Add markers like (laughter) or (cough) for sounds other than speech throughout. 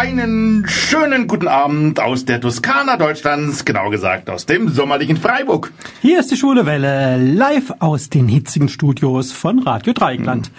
Einen schönen guten Abend aus der Toskana Deutschlands, genau gesagt aus dem sommerlichen Freiburg. Hier ist die Schwule Welle, live aus den hitzigen Studios von Radio Dreieckland. Hm.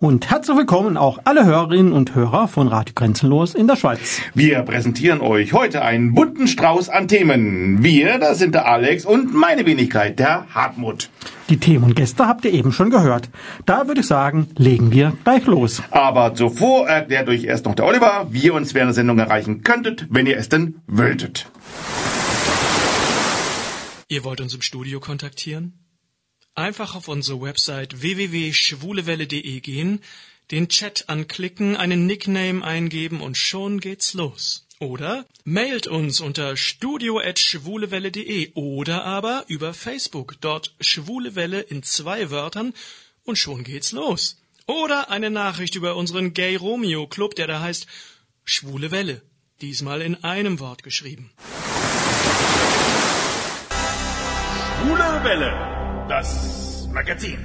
Und herzlich willkommen auch alle Hörerinnen und Hörer von Radio Grenzenlos in der Schweiz. Wir präsentieren euch heute einen bunten Strauß an Themen. Wir, das sind der Alex und meine Wenigkeit, der Hartmut. Die Themen und Gäste habt ihr eben schon gehört. Da würde ich sagen, legen wir gleich los. Aber zuvor erklärt euch erst noch der Oliver, wie ihr uns während der Sendung erreichen könntet, wenn ihr es denn wolltet. Ihr wollt uns im Studio kontaktieren? Einfach auf unsere Website www.schwulewelle.de gehen, den Chat anklicken, einen Nickname eingeben und schon geht's los. Oder mailt uns unter studio.schwulewelle.de oder aber über Facebook, dort Schwulewelle in zwei Wörtern und schon geht's los. Oder eine Nachricht über unseren Gay Romeo Club, der da heißt Schwule Welle, diesmal in einem Wort geschrieben. Schwule Welle das Magazin.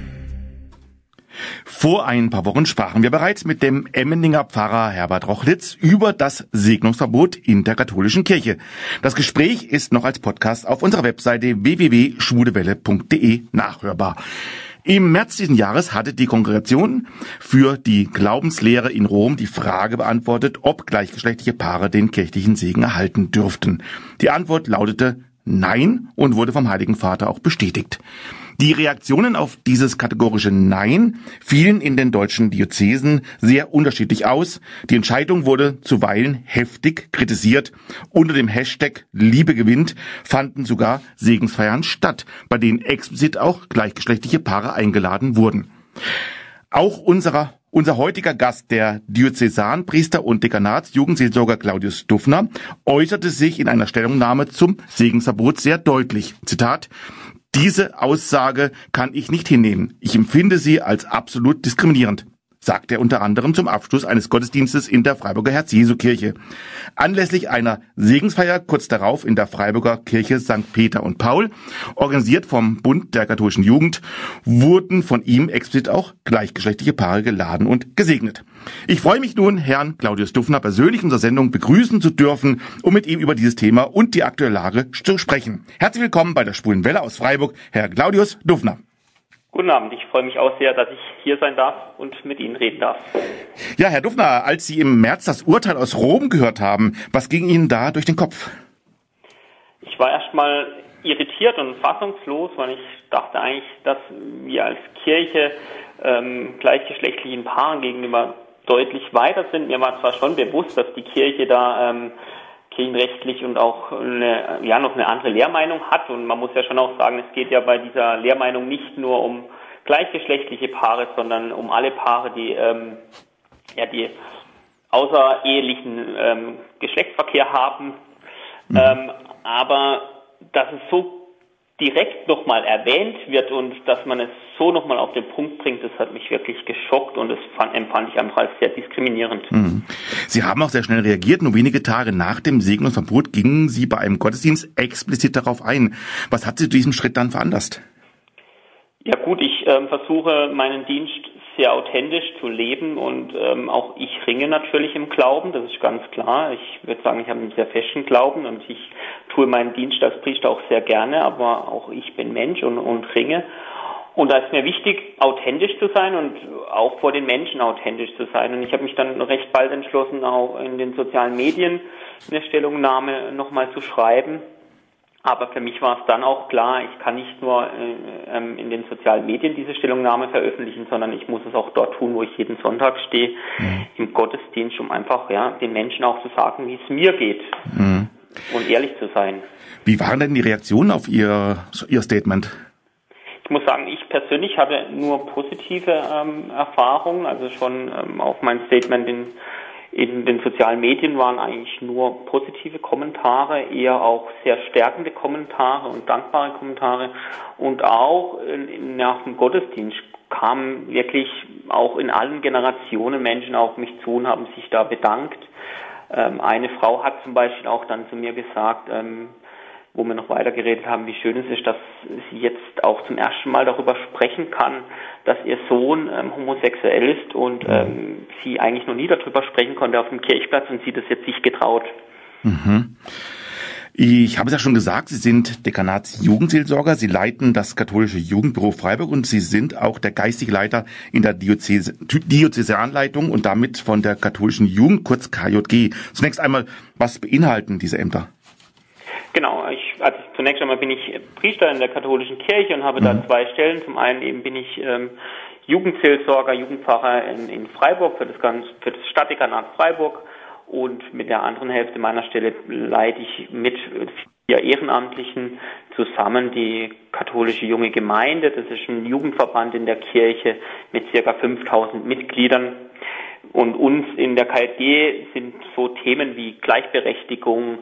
Vor ein paar Wochen sprachen wir bereits mit dem Emmendinger Pfarrer Herbert Rochlitz über das Segnungsverbot in der katholischen Kirche. Das Gespräch ist noch als Podcast auf unserer Webseite www.schwudewelle.de nachhörbar. Im März diesen Jahres hatte die Kongregation für die Glaubenslehre in Rom die Frage beantwortet, ob gleichgeschlechtliche Paare den kirchlichen Segen erhalten dürften. Die Antwort lautete Nein und wurde vom Heiligen Vater auch bestätigt. Die Reaktionen auf dieses kategorische Nein fielen in den deutschen Diözesen sehr unterschiedlich aus. Die Entscheidung wurde zuweilen heftig kritisiert. Unter dem Hashtag Liebe gewinnt fanden sogar Segensfeiern statt, bei denen explizit auch gleichgeschlechtliche Paare eingeladen wurden. Auch unserer unser heutiger Gast, der Diözesanpriester und Dekanatsjugendseelsorger Claudius Duffner, äußerte sich in einer Stellungnahme zum Segensverbot sehr deutlich. Zitat diese Aussage kann ich nicht hinnehmen. Ich empfinde sie als absolut diskriminierend sagt er unter anderem zum Abschluss eines Gottesdienstes in der Freiburger Herz-Jesu-Kirche. Anlässlich einer Segensfeier kurz darauf in der Freiburger Kirche St. Peter und Paul, organisiert vom Bund der katholischen Jugend, wurden von ihm explizit auch gleichgeschlechtliche Paare geladen und gesegnet. Ich freue mich nun, Herrn Claudius Duffner persönlich in unserer Sendung begrüßen zu dürfen, um mit ihm über dieses Thema und die aktuelle Lage zu sprechen. Herzlich willkommen bei der Spulen Welle aus Freiburg, Herr Claudius Duffner. Guten Abend, ich freue mich auch sehr, dass ich hier sein darf und mit Ihnen reden darf. Ja, Herr Duffner, als Sie im März das Urteil aus Rom gehört haben, was ging Ihnen da durch den Kopf? Ich war erstmal irritiert und fassungslos, weil ich dachte eigentlich, dass wir als Kirche ähm, gleichgeschlechtlichen Paaren gegenüber deutlich weiter sind. Mir war zwar schon bewusst, dass die Kirche da ähm, kirchenrechtlich und auch eine, ja noch eine andere Lehrmeinung hat. Und man muss ja schon auch sagen, es geht ja bei dieser Lehrmeinung nicht nur um gleichgeschlechtliche Paare, sondern um alle Paare, die ähm, ja die außerehelichen ähm, Geschlechtsverkehr haben. Mhm. Ähm, aber dass es so direkt nochmal erwähnt wird und dass man es so nochmal auf den Punkt bringt, das hat mich wirklich geschockt und das fand, empfand ich einfach als sehr diskriminierend. Mhm. Sie haben auch sehr schnell reagiert. Nur wenige Tage nach dem Segnungsverbot gingen Sie bei einem Gottesdienst explizit darauf ein. Was hat Sie zu diesem Schritt dann veranlasst? Ja gut, ich äh, versuche meinen Dienst sehr authentisch zu leben und ähm, auch ich ringe natürlich im Glauben, das ist ganz klar. Ich würde sagen, ich habe einen sehr festen Glauben und ich tue meinen Dienst als Priester auch sehr gerne, aber auch ich bin Mensch und, und ringe. Und da ist mir wichtig, authentisch zu sein und auch vor den Menschen authentisch zu sein. Und ich habe mich dann recht bald entschlossen, auch in den sozialen Medien eine Stellungnahme nochmal zu schreiben aber für mich war es dann auch klar, ich kann nicht nur äh, ähm, in den sozialen Medien diese Stellungnahme veröffentlichen, sondern ich muss es auch dort tun, wo ich jeden Sonntag stehe, mhm. im Gottesdienst, um einfach ja, den Menschen auch zu sagen, wie es mir geht mhm. und ehrlich zu sein. Wie waren denn die Reaktionen auf Ihr, Ihr Statement? Ich muss sagen, ich persönlich hatte nur positive ähm, Erfahrungen, also schon ähm, auf mein Statement in in den sozialen Medien waren eigentlich nur positive Kommentare, eher auch sehr stärkende Kommentare und dankbare Kommentare. Und auch nach dem Gottesdienst kamen wirklich auch in allen Generationen Menschen auf mich zu und haben sich da bedankt. Ähm, eine Frau hat zum Beispiel auch dann zu mir gesagt, ähm, wo wir noch weiter geredet haben, wie schön es ist, dass sie jetzt auch zum ersten Mal darüber sprechen kann, dass ihr Sohn ähm, homosexuell ist und mhm. ähm, sie eigentlich noch nie darüber sprechen konnte auf dem Kirchplatz und sie das jetzt sich getraut. Mhm. Ich habe es ja schon gesagt, Sie sind Dekanatsjugendseelsorger, Sie leiten das katholische Jugendbüro Freiburg und Sie sind auch der geistige Leiter in der Diözese, Diözesanleitung und damit von der katholischen Jugend, kurz KJG. Zunächst einmal, was beinhalten diese Ämter? Genau, ich, also zunächst einmal bin ich Priester in der katholischen Kirche und habe mhm. da zwei Stellen. Zum einen eben bin ich ähm, Jugendseelsorger, Jugendpfarrer in, in Freiburg für das, ganz, für das Stadtdekanat Freiburg und mit der anderen Hälfte meiner Stelle leite ich mit vier Ehrenamtlichen zusammen die katholische junge Gemeinde. Das ist ein Jugendverband in der Kirche mit circa 5000 Mitgliedern. Und uns in der KfG sind so Themen wie Gleichberechtigung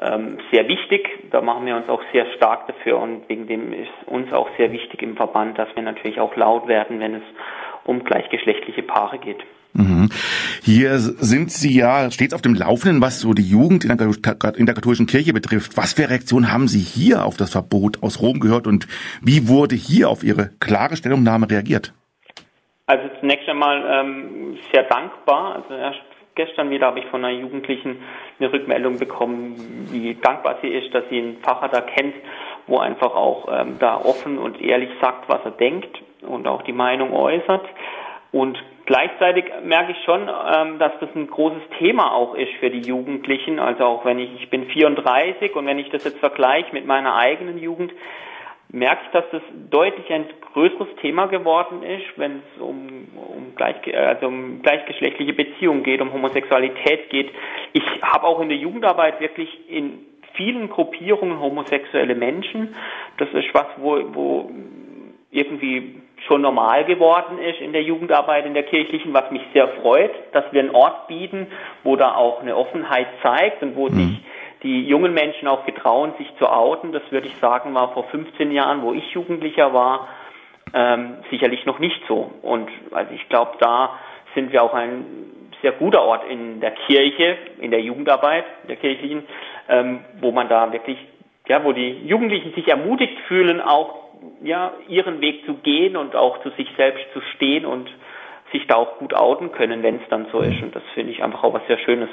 ähm, sehr wichtig. Da machen wir uns auch sehr stark dafür und wegen dem ist uns auch sehr wichtig im Verband, dass wir natürlich auch laut werden, wenn es um gleichgeschlechtliche Paare geht. Mhm. Hier sind Sie ja stets auf dem Laufenden, was so die Jugend in der, in der, katholischen Kirche betrifft. Was für Reaktionen haben Sie hier auf das Verbot aus Rom gehört und wie wurde hier auf Ihre klare Stellungnahme reagiert? Also zunächst einmal ähm, sehr dankbar. Also erst gestern wieder habe ich von einer Jugendlichen eine Rückmeldung bekommen, wie dankbar sie ist, dass sie einen da kennt, wo einfach auch ähm, da offen und ehrlich sagt, was er denkt und auch die Meinung äußert. Und Gleichzeitig merke ich schon, ähm, dass das ein großes Thema auch ist für die Jugendlichen. Also auch wenn ich, ich bin 34 und wenn ich das jetzt vergleiche mit meiner eigenen Jugend, merke ich, dass das deutlich ein größeres Thema geworden ist, wenn es um, um, gleich, also um gleichgeschlechtliche Beziehungen geht, um Homosexualität geht. Ich habe auch in der Jugendarbeit wirklich in vielen Gruppierungen homosexuelle Menschen. Das ist was, wo, wo irgendwie schon normal geworden ist in der Jugendarbeit, in der kirchlichen, was mich sehr freut, dass wir einen Ort bieten, wo da auch eine Offenheit zeigt und wo mhm. sich die jungen Menschen auch getrauen, sich zu outen. Das würde ich sagen, war vor 15 Jahren, wo ich Jugendlicher war, ähm, sicherlich noch nicht so. Und also ich glaube, da sind wir auch ein sehr guter Ort in der Kirche, in der Jugendarbeit, der kirchlichen, ähm, wo man da wirklich, ja, wo die Jugendlichen sich ermutigt fühlen, auch ja, ihren Weg zu gehen und auch zu sich selbst zu stehen und sich da auch gut outen können, wenn es dann so ist. Und das finde ich einfach auch was sehr Schönes.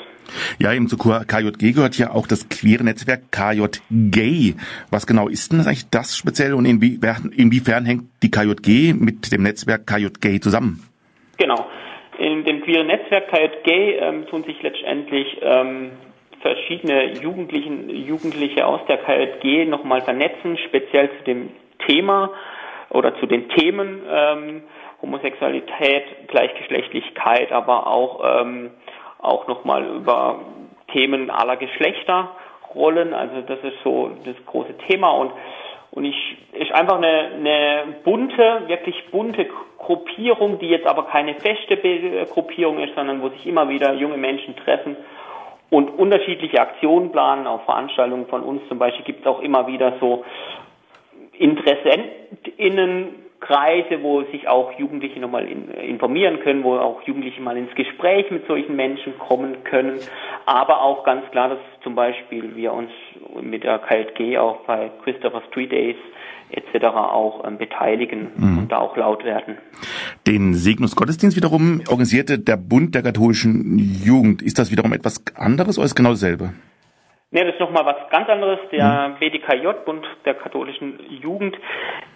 Ja, eben zu KJG gehört ja auch das queere Netzwerk KJG. Was genau ist denn das eigentlich das speziell und inwiefern, inwiefern hängt die KJG mit dem Netzwerk KJG zusammen? Genau. In dem queeren Netzwerk KJG ähm, tun sich letztendlich ähm, verschiedene Jugendlichen, Jugendliche aus der KJG nochmal vernetzen, speziell zu dem Thema oder zu den Themen ähm, Homosexualität, Gleichgeschlechtlichkeit, aber auch ähm, auch nochmal über Themen aller Geschlechterrollen. Also das ist so das große Thema und und ich ist einfach eine, eine bunte, wirklich bunte Gruppierung, die jetzt aber keine feste Gruppierung ist, sondern wo sich immer wieder junge Menschen treffen und unterschiedliche Aktionen planen. Auf Veranstaltungen von uns zum Beispiel gibt es auch immer wieder so Interessentinnenkreise, wo sich auch Jugendliche nochmal informieren können, wo auch Jugendliche mal ins Gespräch mit solchen Menschen kommen können. Aber auch ganz klar, dass zum Beispiel wir uns mit der KLG auch bei Christopher Street Days etc. auch ähm, beteiligen mhm. und da auch laut werden. Den Segnungsgottesdienst wiederum organisierte der Bund der katholischen Jugend. Ist das wiederum etwas anderes oder ist genau dasselbe? Nee, das ist nochmal was ganz anderes. Der mhm. BDKJ, Bund der katholischen Jugend,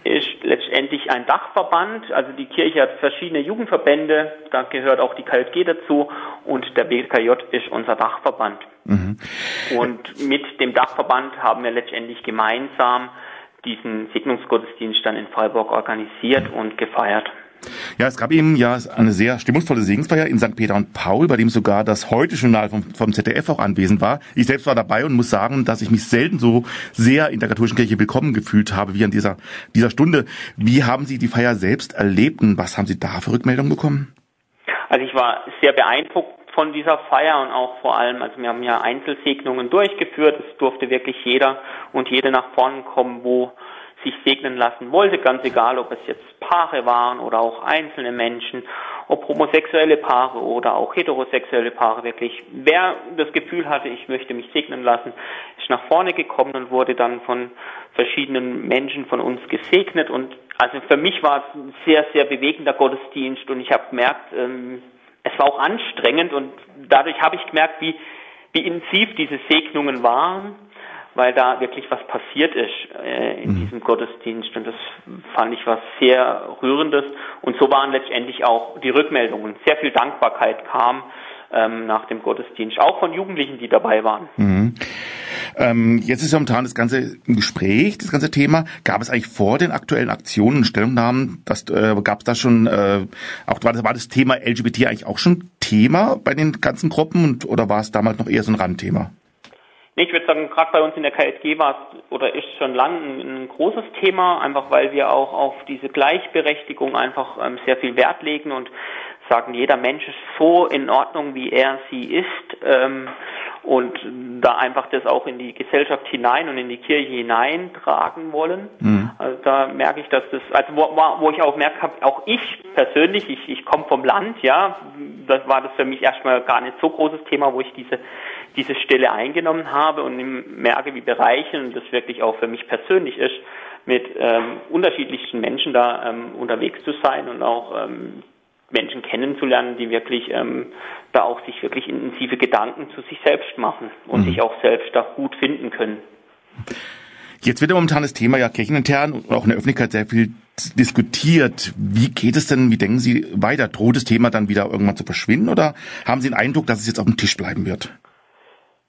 ist letztendlich ein Dachverband. Also die Kirche hat verschiedene Jugendverbände, da gehört auch die KLG dazu und der BDKJ ist unser Dachverband. Mhm. Und mit dem Dachverband haben wir letztendlich gemeinsam diesen Segnungsgottesdienst dann in Freiburg organisiert und gefeiert. Ja, es gab eben ja eine sehr stimmungsvolle Segensfeier in St. Peter und Paul, bei dem sogar das Heute-Journal vom, vom ZDF auch anwesend war. Ich selbst war dabei und muss sagen, dass ich mich selten so sehr in der katholischen Kirche willkommen gefühlt habe wie an dieser, dieser Stunde. Wie haben Sie die Feier selbst erlebt und was haben Sie da für Rückmeldungen bekommen? Also ich war sehr beeindruckt von dieser Feier und auch vor allem, also wir haben ja Einzelsegnungen durchgeführt. Es durfte wirklich jeder und jede nach vorne kommen, wo sich segnen lassen wollte, ganz egal, ob es jetzt Paare waren oder auch einzelne Menschen, ob homosexuelle Paare oder auch heterosexuelle Paare wirklich. Wer das Gefühl hatte, ich möchte mich segnen lassen, ist nach vorne gekommen und wurde dann von verschiedenen Menschen von uns gesegnet. Und also für mich war es ein sehr, sehr bewegender Gottesdienst und ich habe gemerkt, ähm, es war auch anstrengend und dadurch habe ich gemerkt, wie, wie intensiv diese Segnungen waren, weil da wirklich was passiert ist äh, in mhm. diesem Gottesdienst und das fand ich was sehr rührendes und so waren letztendlich auch die Rückmeldungen. Sehr viel Dankbarkeit kam ähm, nach dem Gottesdienst, auch von Jugendlichen, die dabei waren. Mhm. Ähm, jetzt ist ja momentan das ganze Gespräch, das ganze Thema. Gab es eigentlich vor den aktuellen Aktionen und Stellungnahmen, das, äh, gab es da schon, äh, auch war das, war das Thema LGBT eigentlich auch schon Thema bei den ganzen Gruppen und, oder war es damals noch eher so ein Randthema? Nee, ich würde sagen, gerade bei uns in der KSG war es oder ist schon lang ein, ein, großes Thema, einfach weil wir auch auf diese Gleichberechtigung einfach ähm, sehr viel Wert legen und sagen, jeder Mensch ist so in Ordnung, wie er sie ist. Ähm, und da einfach das auch in die Gesellschaft hinein und in die Kirche hineintragen wollen. Mhm. Also da merke ich, dass das, also wo, wo ich auch merke, auch ich persönlich, ich, ich komme vom Land, ja, das war das für mich erstmal gar nicht so großes Thema, wo ich diese diese Stelle eingenommen habe und merke, wie bereichernd das wirklich auch für mich persönlich ist, mit ähm, unterschiedlichsten Menschen da ähm, unterwegs zu sein und auch ähm, Menschen kennenzulernen, die wirklich ähm, da auch sich wirklich intensive Gedanken zu sich selbst machen und mhm. sich auch selbst da gut finden können. Jetzt wird ja momentan das Thema ja kirchenintern und auch in der Öffentlichkeit sehr viel diskutiert. Wie geht es denn, wie denken Sie weiter? Droht das Thema dann wieder irgendwann zu verschwinden oder haben Sie den Eindruck, dass es jetzt auf dem Tisch bleiben wird?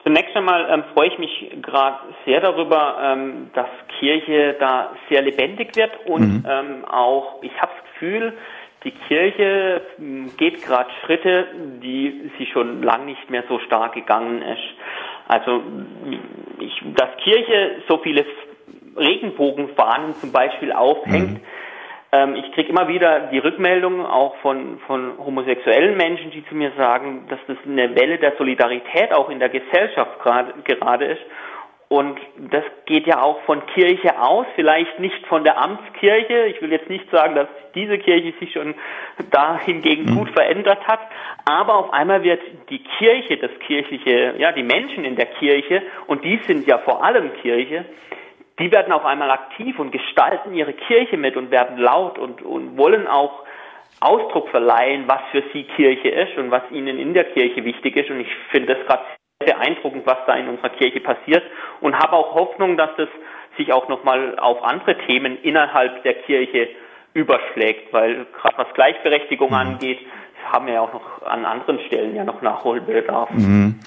Zunächst einmal ähm, freue ich mich gerade sehr darüber, ähm, dass Kirche da sehr lebendig wird und mhm. ähm, auch, ich habe das Gefühl, die Kirche hm, geht gerade Schritte, die sie schon lang nicht mehr so stark gegangen ist. Also, ich, dass Kirche so viele Regenbogenfahnen zum Beispiel aufhängt, mhm. Ähm, ich kriege immer wieder die Rückmeldungen auch von, von homosexuellen Menschen, die zu mir sagen, dass das eine Welle der Solidarität auch in der Gesellschaft gerade ist und das geht ja auch von Kirche aus, vielleicht nicht von der Amtskirche. Ich will jetzt nicht sagen, dass diese Kirche sich schon da hingegen mhm. gut verändert hat. Aber auf einmal wird die Kirche, das kirchliche, ja, die Menschen in der Kirche, und die sind ja vor allem Kirche, die werden auf einmal aktiv und gestalten ihre Kirche mit und werden laut und, und wollen auch Ausdruck verleihen, was für sie Kirche ist und was ihnen in der Kirche wichtig ist. Und ich finde das gerade beeindruckend, was da in unserer Kirche passiert und habe auch Hoffnung, dass das sich auch nochmal auf andere Themen innerhalb der Kirche überschlägt, weil gerade was Gleichberechtigung mhm. angeht, haben wir ja auch noch an anderen Stellen ja noch Nachholbedarf. Mhm.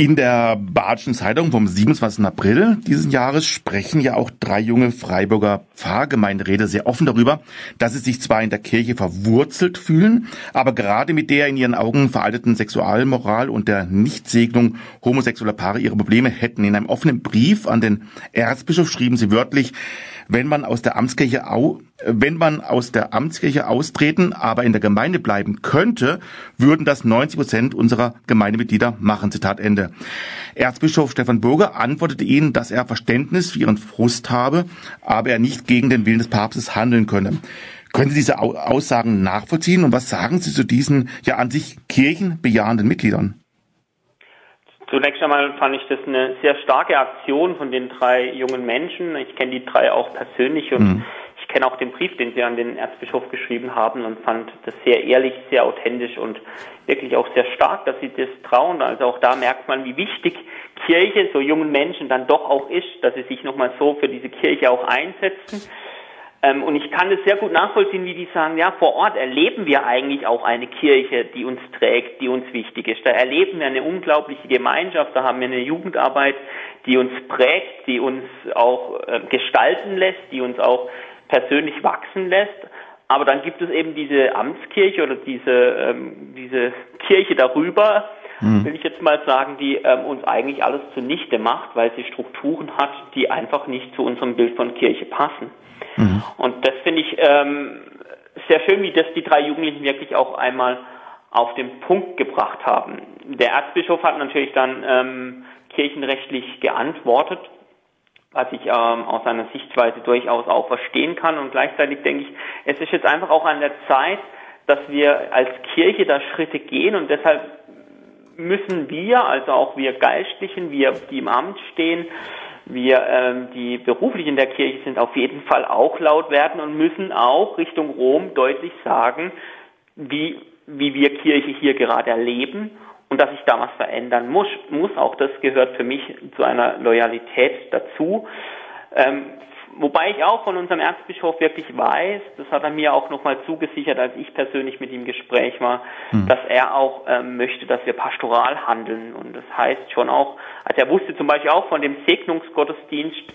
In der Badischen Zeitung vom 27. April dieses Jahres sprechen ja auch drei junge Freiburger Pfarrgemeinderäte sehr offen darüber, dass sie sich zwar in der Kirche verwurzelt fühlen, aber gerade mit der in ihren Augen veralteten Sexualmoral und der Nichtsegnung homosexueller Paare ihre Probleme hätten. In einem offenen Brief an den Erzbischof schrieben sie wörtlich, wenn man aus der Amtskirche au, wenn man aus der Amtskirche austreten, aber in der Gemeinde bleiben könnte, würden das 90 Prozent unserer Gemeindemitglieder machen. Zitat Ende. Erzbischof Stefan Burger antwortete ihnen, dass er Verständnis für ihren Frust habe, aber er nicht gegen den Willen des Papstes handeln könne. Können Sie diese Aussagen nachvollziehen und was sagen Sie zu diesen ja an sich kirchenbejahenden Mitgliedern? Zunächst einmal fand ich das eine sehr starke Aktion von den drei jungen Menschen. Ich kenne die drei auch persönlich und mhm. ich kenne auch den Brief, den sie an den Erzbischof geschrieben haben und fand das sehr ehrlich, sehr authentisch und wirklich auch sehr stark, dass sie das trauen. Also auch da merkt man, wie wichtig Kirche so jungen Menschen dann doch auch ist, dass sie sich nochmal so für diese Kirche auch einsetzen. Ähm, und ich kann es sehr gut nachvollziehen, wie die sagen, ja, vor Ort erleben wir eigentlich auch eine Kirche, die uns trägt, die uns wichtig ist. Da erleben wir eine unglaubliche Gemeinschaft, da haben wir eine Jugendarbeit, die uns prägt, die uns auch äh, gestalten lässt, die uns auch persönlich wachsen lässt. Aber dann gibt es eben diese Amtskirche oder diese, ähm, diese Kirche darüber, hm. will ich jetzt mal sagen, die ähm, uns eigentlich alles zunichte macht, weil sie Strukturen hat, die einfach nicht zu unserem Bild von Kirche passen. Mhm. Und das finde ich ähm, sehr schön, wie das die drei Jugendlichen wirklich auch einmal auf den Punkt gebracht haben. Der Erzbischof hat natürlich dann ähm, kirchenrechtlich geantwortet, was ich ähm, aus seiner Sichtweise durchaus auch verstehen kann. Und gleichzeitig denke ich, es ist jetzt einfach auch an der Zeit, dass wir als Kirche da Schritte gehen und deshalb müssen wir, also auch wir Geistlichen, wir, die im Amt stehen, wir, ähm, die beruflich in der Kirche sind, auf jeden Fall auch laut werden und müssen auch Richtung Rom deutlich sagen, wie, wie wir Kirche hier gerade erleben und dass sich da was verändern muss. muss. Auch das gehört für mich zu einer Loyalität dazu. Ähm, Wobei ich auch von unserem Erzbischof wirklich weiß, das hat er mir auch nochmal zugesichert, als ich persönlich mit ihm im Gespräch war, mhm. dass er auch ähm, möchte, dass wir pastoral handeln. Und das heißt schon auch, also er wusste zum Beispiel auch von dem Segnungsgottesdienst,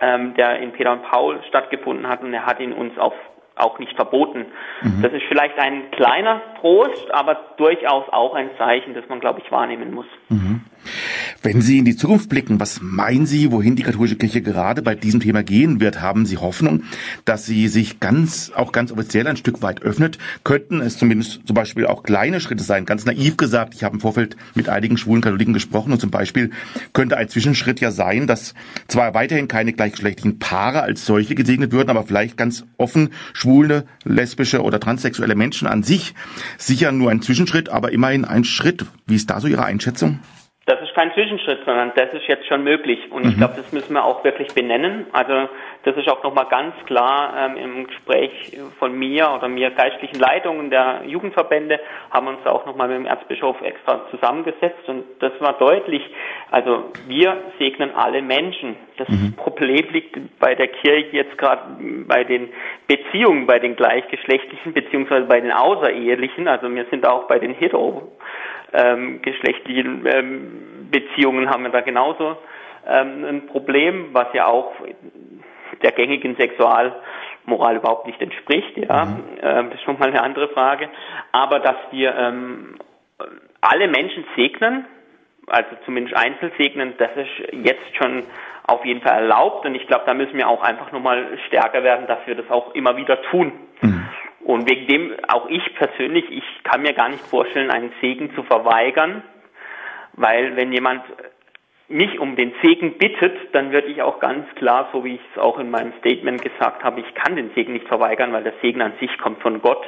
ähm, der in Peter und Paul stattgefunden hat und er hat ihn uns auf auch nicht verboten. Mhm. Das ist vielleicht ein kleiner Trost, aber durchaus auch ein Zeichen, das man, glaube ich, wahrnehmen muss. Mhm. Wenn Sie in die Zukunft blicken, was meinen Sie, wohin die katholische Kirche gerade bei diesem Thema gehen wird? Haben Sie Hoffnung, dass sie sich ganz, auch ganz offiziell ein Stück weit öffnet? Könnten es zumindest zum Beispiel auch kleine Schritte sein? Ganz naiv gesagt, ich habe im Vorfeld mit einigen schwulen Katholiken gesprochen und zum Beispiel könnte ein Zwischenschritt ja sein, dass zwar weiterhin keine gleichgeschlechtlichen Paare als solche gesegnet würden, aber vielleicht ganz offen schwule, lesbische oder transsexuelle Menschen an sich. Sicher nur ein Zwischenschritt, aber immerhin ein Schritt. Wie ist da so Ihre Einschätzung? Das ist kein Zwischenschritt, sondern das ist jetzt schon möglich. Und mhm. ich glaube, das müssen wir auch wirklich benennen. Also das ist auch nochmal ganz klar ähm, im Gespräch von mir oder mir geistlichen Leitungen der Jugendverbände haben uns auch nochmal mit dem Erzbischof extra zusammengesetzt und das war deutlich. Also wir segnen alle Menschen. Das mhm. Problem liegt bei der Kirche jetzt gerade bei den Beziehungen, bei den gleichgeschlechtlichen beziehungsweise bei den außerehelichen. Also wir sind auch bei den hetero ähm, geschlechtlichen ähm, Beziehungen haben wir da genauso ähm, ein Problem, was ja auch der gängigen Sexualmoral überhaupt nicht entspricht. Ja, mhm. ähm, das ist schon mal eine andere Frage. Aber dass wir ähm, alle Menschen segnen, also zumindest einzeln segnen, das ist jetzt schon auf jeden Fall erlaubt. Und ich glaube, da müssen wir auch einfach nochmal stärker werden, dass wir das auch immer wieder tun. Mhm. Und wegen dem, auch ich persönlich, ich kann mir gar nicht vorstellen, einen Segen zu verweigern, weil wenn jemand mich um den Segen bittet, dann würde ich auch ganz klar, so wie ich es auch in meinem Statement gesagt habe, ich kann den Segen nicht verweigern, weil der Segen an sich kommt von Gott.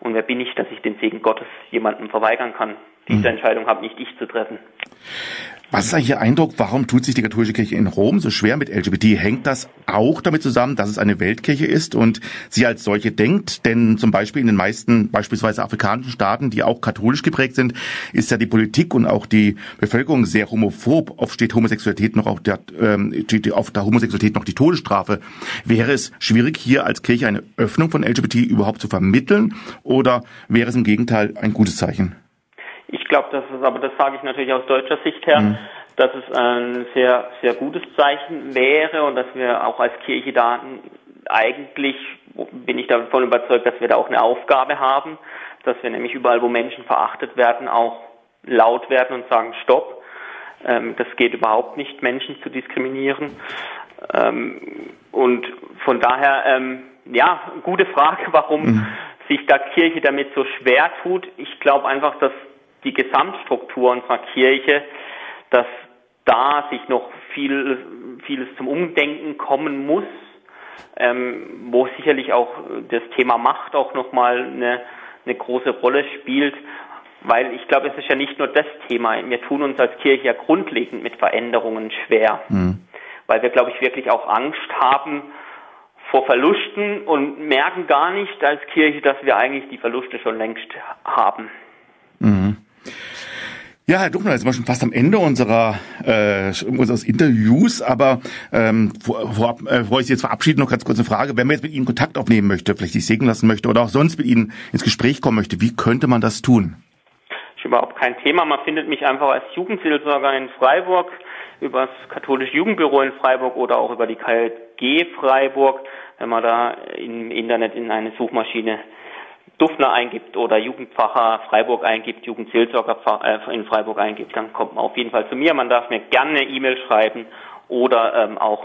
Und wer bin ich, dass ich den Segen Gottes jemandem verweigern kann? Diese mhm. Entscheidung habe nicht ich zu treffen. Was ist eigentlich Ihr Eindruck, warum tut sich die katholische Kirche in Rom so schwer mit LGBT? Hängt das auch damit zusammen, dass es eine Weltkirche ist und sie als solche denkt? Denn zum Beispiel in den meisten, beispielsweise afrikanischen Staaten, die auch katholisch geprägt sind, ist ja die Politik und auch die Bevölkerung sehr homophob. Oft steht Homosexualität noch auf der, ähm, auf der Homosexualität noch die Todesstrafe. Wäre es schwierig, hier als Kirche eine Öffnung von LGBT überhaupt zu vermitteln? Oder wäre es im Gegenteil ein gutes Zeichen? Ich glaube, das ist, aber das sage ich natürlich aus deutscher Sicht her, mhm. dass es ein sehr, sehr gutes Zeichen wäre und dass wir auch als Kirche da eigentlich, bin ich davon überzeugt, dass wir da auch eine Aufgabe haben, dass wir nämlich überall, wo Menschen verachtet werden, auch laut werden und sagen, stopp, ähm, das geht überhaupt nicht, Menschen zu diskriminieren. Ähm, und von daher, ähm, ja, gute Frage, warum mhm. sich da Kirche damit so schwer tut. Ich glaube einfach, dass die Gesamtstruktur unserer Kirche, dass da sich noch viel, vieles zum Umdenken kommen muss, ähm, wo sicherlich auch das Thema Macht auch nochmal eine, eine große Rolle spielt, weil ich glaube, es ist ja nicht nur das Thema. Wir tun uns als Kirche ja grundlegend mit Veränderungen schwer, mhm. weil wir, glaube ich, wirklich auch Angst haben vor Verlusten und merken gar nicht als Kirche, dass wir eigentlich die Verluste schon längst haben. Mhm. Ja, Herr Duchner, jetzt sind wir schon fast am Ende unserer äh, unseres Interviews, aber ähm, vor, vor, äh, bevor ich Sie jetzt verabschiede, noch ganz kurz eine Frage. Wenn man jetzt mit Ihnen Kontakt aufnehmen möchte, vielleicht sich segnen lassen möchte oder auch sonst mit Ihnen ins Gespräch kommen möchte, wie könnte man das tun? Das ist überhaupt kein Thema. Man findet mich einfach als Jugendseelsorger in Freiburg, über das katholische Jugendbüro in Freiburg oder auch über die KLG Freiburg, wenn man da im Internet in eine Suchmaschine Duftner eingibt oder Jugendpfarrer Freiburg eingibt, Jugendseelsorger äh, in Freiburg eingibt, dann kommt man auf jeden Fall zu mir. Man darf mir gerne eine E-Mail schreiben oder ähm, auch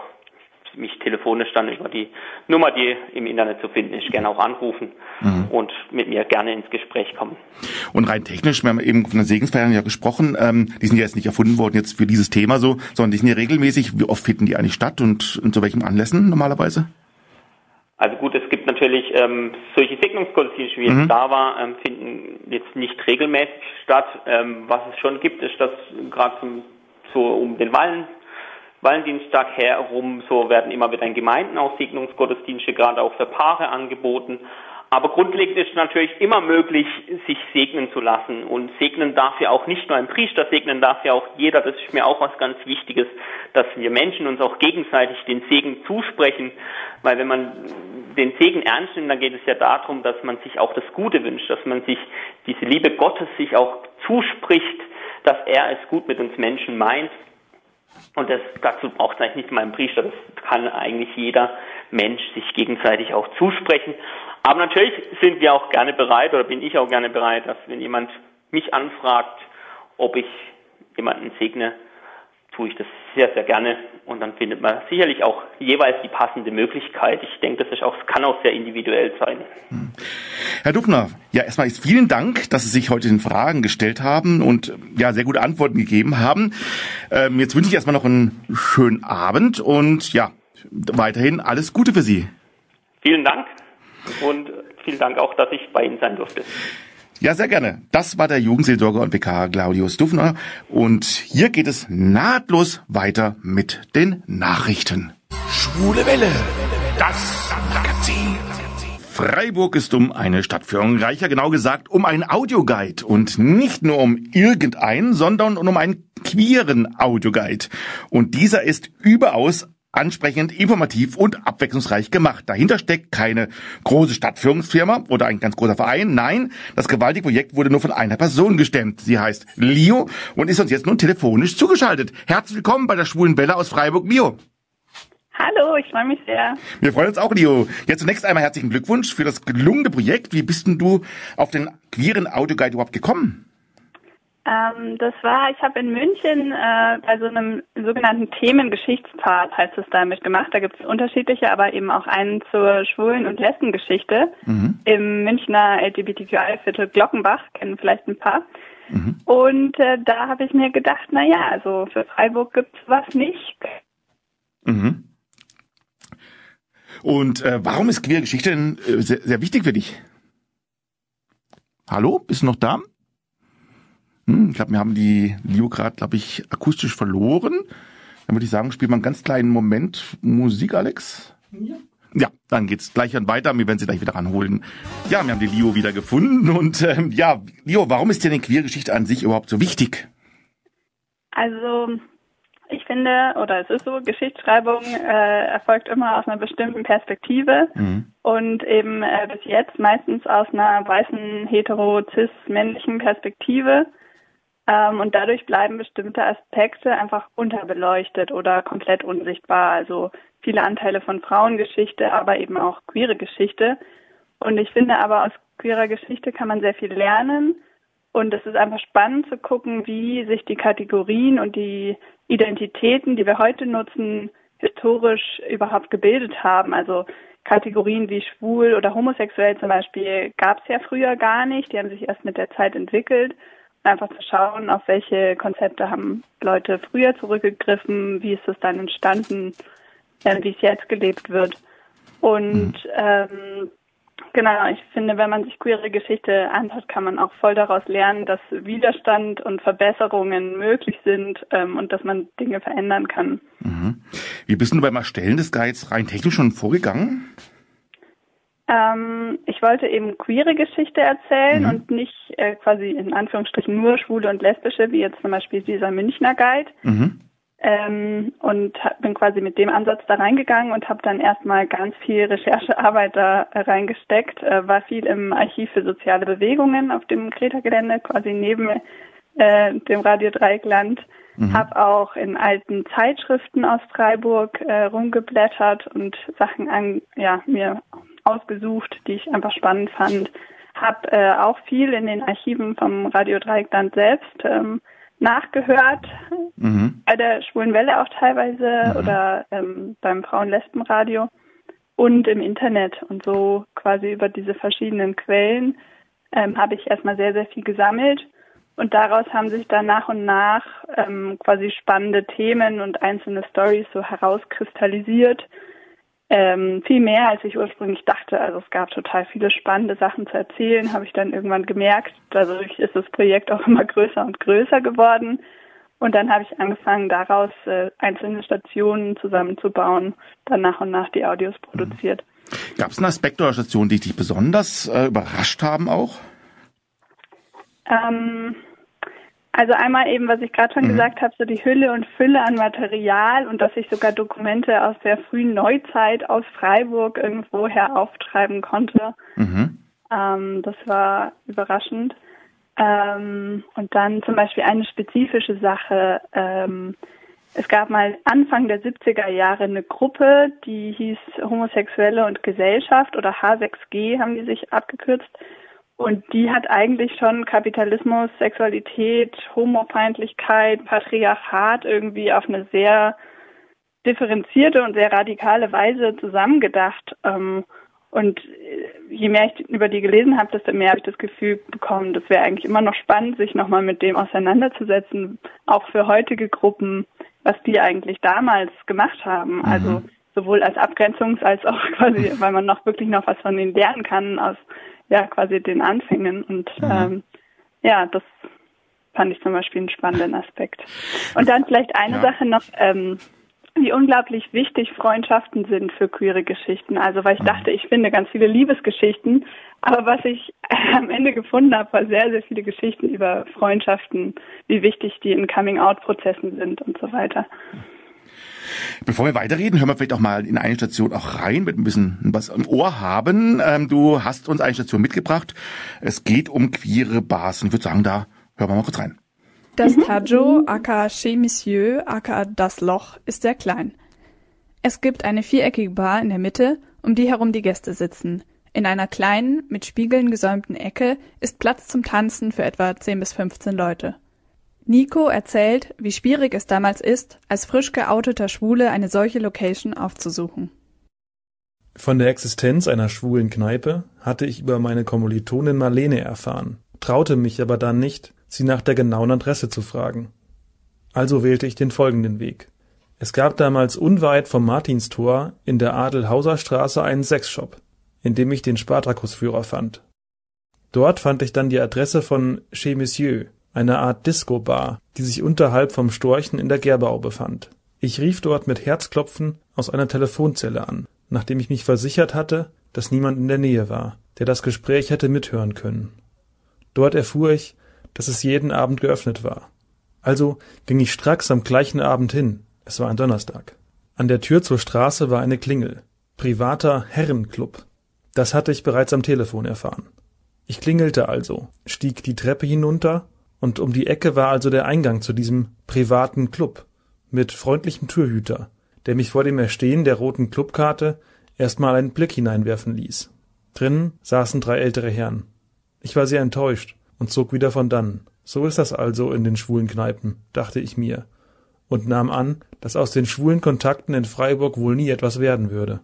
mich telefonisch dann über die Nummer, die im Internet zu finden ist, gerne auch anrufen mhm. und mit mir gerne ins Gespräch kommen. Und rein technisch, wir haben eben von den Segensfeiern ja gesprochen, ähm, die sind ja jetzt nicht erfunden worden jetzt für dieses Thema so, sondern die sind ja regelmäßig. Wie oft finden die eigentlich statt und, und zu welchen Anlässen normalerweise? Also gut, es gibt natürlich ähm, solche Segnungsgottesdienste, wie mhm. es da war, ähm, finden jetzt nicht regelmäßig statt. Ähm, was es schon gibt, ist, dass gerade so um den Wallen, Wallendienstag herum, so werden immer wieder in Gemeinden auch Segnungsgottesdienste, gerade auch für Paare angeboten. Aber grundlegend ist natürlich immer möglich, sich segnen zu lassen. Und segnen darf ja auch nicht nur ein Priester, segnen darf ja auch jeder. Das ist mir auch was ganz Wichtiges, dass wir Menschen uns auch gegenseitig den Segen zusprechen. Weil wenn man den Segen ernst nimmt, dann geht es ja darum, dass man sich auch das Gute wünscht, dass man sich diese Liebe Gottes sich auch zuspricht, dass er es gut mit uns Menschen meint. Und das, dazu braucht es eigentlich nicht mal einen Priester, das kann eigentlich jeder Mensch sich gegenseitig auch zusprechen. Aber natürlich sind wir auch gerne bereit oder bin ich auch gerne bereit, dass wenn jemand mich anfragt, ob ich jemanden segne, tue ich das sehr, sehr gerne und dann findet man sicherlich auch jeweils die passende Möglichkeit. Ich denke, das ist auch, kann auch sehr individuell sein. Herr Dufner, ja, erstmal vielen Dank, dass Sie sich heute den Fragen gestellt haben und ja, sehr gute Antworten gegeben haben. Ähm, jetzt wünsche ich erstmal noch einen schönen Abend und ja, weiterhin alles Gute für Sie. Vielen Dank. Und vielen Dank auch, dass ich bei Ihnen sein durfte. Ja, sehr gerne. Das war der Jugendseelsorger und Vikar Claudius Dufner. Und hier geht es nahtlos weiter mit den Nachrichten. Schwule Welle, das Magazin. Freiburg ist um eine Stadtführung reicher, genau gesagt um ein Audioguide. Und nicht nur um irgendeinen, sondern um einen queeren Audioguide. Und dieser ist überaus ansprechend, informativ und abwechslungsreich gemacht. Dahinter steckt keine große Stadtführungsfirma oder ein ganz großer Verein. Nein, das gewaltige Projekt wurde nur von einer Person gestemmt. Sie heißt Lio und ist uns jetzt nun telefonisch zugeschaltet. Herzlich willkommen bei der Schwulen Welle aus Freiburg, Lio. Hallo, ich freue mich sehr. Wir freuen uns auch, Lio. Jetzt zunächst einmal herzlichen Glückwunsch für das gelungene Projekt. Wie bist denn du auf den queeren Audioguide überhaupt gekommen? Ähm, das war, ich habe in München äh, bei so einem sogenannten Themengeschichtspfad, heißt es da mitgemacht. Da gibt es unterschiedliche, aber eben auch einen zur Schwulen- und Lesbengeschichte mhm. im Münchner LGBTQI-Viertel Glockenbach, kennen vielleicht ein paar. Mhm. Und äh, da habe ich mir gedacht, na ja, also für Freiburg gibt's was nicht. Mhm. Und äh, warum ist queere Geschichte denn äh, sehr, sehr wichtig für dich? Hallo, bist du noch da? Hm, ich glaube, wir haben die Leo gerade, glaube ich, akustisch verloren. Dann würde ich sagen, spiel mal einen ganz kleinen Moment Musik, Alex. Ja. Ja, dann geht's gleich dann weiter. Wir werden sie gleich wieder ranholen. Ja, wir haben die Leo wieder gefunden. Und ähm, ja, Leo, warum ist dir eine Queergeschichte an sich überhaupt so wichtig? Also ich finde, oder es ist so, Geschichtsschreibung äh, erfolgt immer aus einer bestimmten Perspektive mhm. und eben äh, bis jetzt meistens aus einer weißen, hetero, cis, männlichen Perspektive. Ähm, und dadurch bleiben bestimmte Aspekte einfach unterbeleuchtet oder komplett unsichtbar. Also viele Anteile von Frauengeschichte, aber eben auch queere Geschichte. Und ich finde aber aus queerer Geschichte kann man sehr viel lernen. Und es ist einfach spannend zu gucken, wie sich die Kategorien und die Identitäten, die wir heute nutzen, historisch überhaupt gebildet haben. Also Kategorien wie schwul oder homosexuell zum Beispiel gab es ja früher gar nicht. Die haben sich erst mit der Zeit entwickelt einfach zu schauen, auf welche Konzepte haben Leute früher zurückgegriffen, wie ist es dann entstanden, äh, wie es jetzt gelebt wird. Und mhm. ähm, genau, ich finde, wenn man sich queere Geschichte anschaut, kann man auch voll daraus lernen, dass Widerstand und Verbesserungen möglich sind ähm, und dass man Dinge verändern kann. Mhm. Wie bist du beim Erstellen des Guides rein technisch schon vorgegangen? Ähm, ich wollte eben queere Geschichte erzählen mhm. und nicht äh, quasi in Anführungsstrichen nur schwule und lesbische, wie jetzt zum Beispiel dieser Münchner Guide. Mhm. Ähm, und bin quasi mit dem Ansatz da reingegangen und habe dann erstmal ganz viel Recherchearbeit da reingesteckt, äh, war viel im Archiv für soziale Bewegungen auf dem Kreta-Gelände, quasi neben äh, dem Radio Dreieckland. Mhm. Habe auch in alten Zeitschriften aus Freiburg äh, rumgeblättert und Sachen an, ja, mir ausgesucht, die ich einfach spannend fand. Habe äh, auch viel in den Archiven vom Radio Dreieckland selbst ähm, nachgehört, mhm. bei der Schwulen Welle auch teilweise mhm. oder ähm, beim Frauen-Lesben-Radio und im Internet. Und so quasi über diese verschiedenen Quellen ähm, habe ich erstmal sehr, sehr viel gesammelt. Und daraus haben sich dann nach und nach ähm, quasi spannende Themen und einzelne Stories so herauskristallisiert, ähm, viel mehr, als ich ursprünglich dachte. Also es gab total viele spannende Sachen zu erzählen, habe ich dann irgendwann gemerkt. Dadurch ist das Projekt auch immer (laughs) größer und größer geworden. Und dann habe ich angefangen, daraus äh, einzelne Stationen zusammenzubauen, dann nach und nach die Audios produziert. Gab es einen Aspekt oder Station, die dich besonders äh, überrascht haben auch? Ähm, also einmal eben, was ich gerade schon mhm. gesagt habe, so die Hülle und Fülle an Material und dass ich sogar Dokumente aus der frühen Neuzeit aus Freiburg irgendwoher auftreiben konnte. Mhm. Ähm, das war überraschend. Ähm, und dann zum Beispiel eine spezifische Sache. Ähm, es gab mal Anfang der 70er Jahre eine Gruppe, die hieß Homosexuelle und Gesellschaft oder H6G haben die sich abgekürzt. Und die hat eigentlich schon Kapitalismus, Sexualität, Homofeindlichkeit, Patriarchat irgendwie auf eine sehr differenzierte und sehr radikale Weise zusammengedacht. Ähm, und je mehr ich über die gelesen habe, desto mehr habe ich das Gefühl bekommen, das wäre eigentlich immer noch spannend, sich nochmal mit dem auseinanderzusetzen, auch für heutige Gruppen, was die eigentlich damals gemacht haben. Mhm. Also sowohl als Abgrenzungs- als auch (laughs) quasi, weil man noch wirklich noch was von ihnen lernen kann aus ja quasi den Anfängen. Und mhm. ähm, ja, das fand ich zum Beispiel einen spannenden Aspekt. Und dann vielleicht eine ja. Sache noch, ähm, wie unglaublich wichtig Freundschaften sind für queere Geschichten. Also weil ich mhm. dachte, ich finde ganz viele Liebesgeschichten, aber was ich (laughs) am Ende gefunden habe, war sehr, sehr viele Geschichten über Freundschaften, wie wichtig die in Coming-out-Prozessen sind und so weiter. Bevor wir weiterreden, hören wir vielleicht auch mal in eine Station auch rein, mit ein bisschen was im Ohr haben. Ähm, du hast uns eine Station mitgebracht. Es geht um queere Bars. Und ich würde sagen, da hören wir mal kurz rein. Das Tajo, aka Chez Monsieur, aka Das Loch, ist sehr klein. Es gibt eine viereckige Bar in der Mitte, um die herum die Gäste sitzen. In einer kleinen, mit Spiegeln gesäumten Ecke ist Platz zum Tanzen für etwa 10 bis 15 Leute. Nico erzählt, wie schwierig es damals ist, als frisch geouteter Schwule eine solche Location aufzusuchen. Von der Existenz einer schwulen Kneipe hatte ich über meine Kommilitonin Marlene erfahren, traute mich aber dann nicht, sie nach der genauen Adresse zu fragen. Also wählte ich den folgenden Weg. Es gab damals unweit vom Martinstor in der Adelhauser Straße einen Sexshop, in dem ich den Spartakusführer fand. Dort fand ich dann die Adresse von Chez Monsieur, eine Art Disco-Bar, die sich unterhalb vom Storchen in der Gerberau befand. Ich rief dort mit Herzklopfen aus einer Telefonzelle an, nachdem ich mich versichert hatte, dass niemand in der Nähe war, der das Gespräch hätte mithören können. Dort erfuhr ich, dass es jeden Abend geöffnet war. Also ging ich stracks am gleichen Abend hin, es war ein Donnerstag. An der Tür zur Straße war eine Klingel. Privater Herrenclub. Das hatte ich bereits am Telefon erfahren. Ich klingelte also, stieg die Treppe hinunter und um die Ecke war also der Eingang zu diesem privaten Club mit freundlichem Türhüter, der mich vor dem Erstehen der roten Clubkarte erstmal einen Blick hineinwerfen ließ. Drinnen saßen drei ältere Herren. Ich war sehr enttäuscht und zog wieder von dannen. So ist das also in den schwulen Kneipen, dachte ich mir, und nahm an, dass aus den schwulen Kontakten in Freiburg wohl nie etwas werden würde.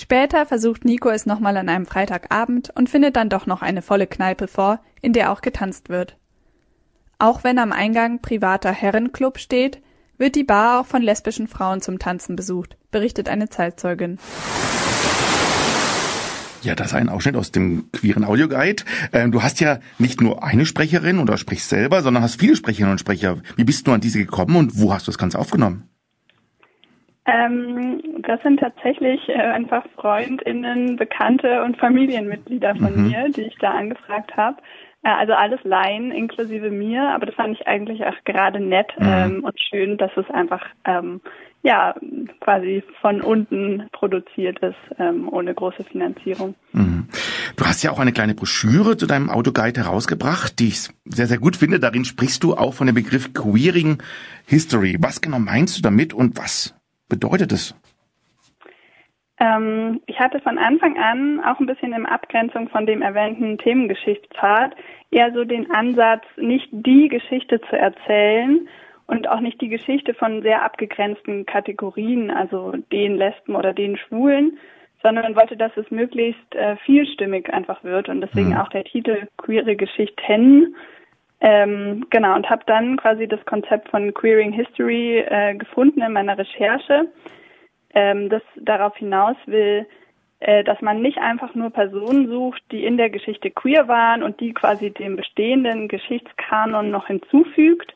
Später versucht Nico es nochmal an einem Freitagabend und findet dann doch noch eine volle Kneipe vor, in der auch getanzt wird. Auch wenn am Eingang privater Herrenclub steht, wird die Bar auch von lesbischen Frauen zum Tanzen besucht, berichtet eine Zeitzeugin. Ja, das ist ein Ausschnitt aus dem queeren Audioguide. Ähm, du hast ja nicht nur eine Sprecherin oder sprichst selber, sondern hast viele Sprecherinnen und Sprecher. Wie bist du an diese gekommen und wo hast du das Ganze aufgenommen? Ähm, das sind tatsächlich äh, einfach Freundinnen, Bekannte und Familienmitglieder von mhm. mir, die ich da angefragt habe. Äh, also alles Laien inklusive mir, aber das fand ich eigentlich auch gerade nett mhm. ähm, und schön, dass es einfach ähm, ja quasi von unten produziert ist, ähm, ohne große Finanzierung. Mhm. Du hast ja auch eine kleine Broschüre zu deinem Autoguide herausgebracht, die ich sehr, sehr gut finde. Darin sprichst du auch von dem Begriff Queering History. Was genau meinst du damit und was bedeutet es? Ähm, ich hatte von Anfang an auch ein bisschen in Abgrenzung von dem erwähnten Themengeschichtspart eher so den Ansatz, nicht die Geschichte zu erzählen und auch nicht die Geschichte von sehr abgegrenzten Kategorien, also den Lesben oder den Schwulen, sondern wollte, dass es möglichst äh, vielstimmig einfach wird und deswegen mhm. auch der Titel Queere Geschichten. Ähm, genau, und habe dann quasi das Konzept von Queering History äh, gefunden in meiner Recherche. Ähm, das darauf hinaus will, äh, dass man nicht einfach nur Personen sucht, die in der Geschichte queer waren und die quasi dem bestehenden Geschichtskanon noch hinzufügt,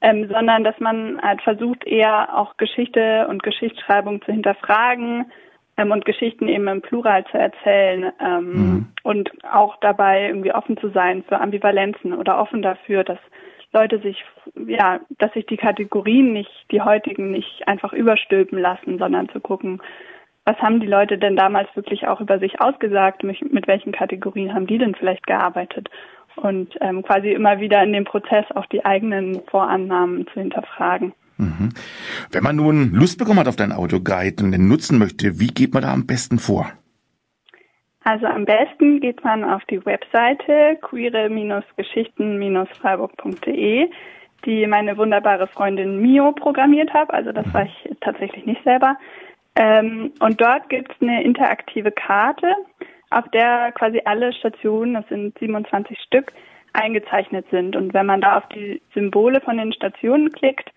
ähm, sondern dass man halt versucht, eher auch Geschichte und Geschichtsschreibung zu hinterfragen ähm, und Geschichten eben im Plural zu erzählen ähm, mhm. und auch dabei irgendwie offen zu sein für Ambivalenzen oder offen dafür, dass Leute sich, ja, dass sich die Kategorien nicht, die heutigen nicht einfach überstülpen lassen, sondern zu gucken, was haben die Leute denn damals wirklich auch über sich ausgesagt, mit, mit welchen Kategorien haben die denn vielleicht gearbeitet und ähm, quasi immer wieder in dem Prozess auch die eigenen Vorannahmen zu hinterfragen. Mhm. Wenn man nun Lust bekommen hat auf deinen Autoguide und den nutzen möchte, wie geht man da am besten vor? Also am besten geht man auf die Webseite queere-geschichten-freiburg.de, die meine wunderbare Freundin Mio programmiert hat. Also das war ich tatsächlich nicht selber. Ähm, und dort gibt es eine interaktive Karte, auf der quasi alle Stationen, das sind 27 Stück, eingezeichnet sind. Und wenn man da auf die Symbole von den Stationen klickt,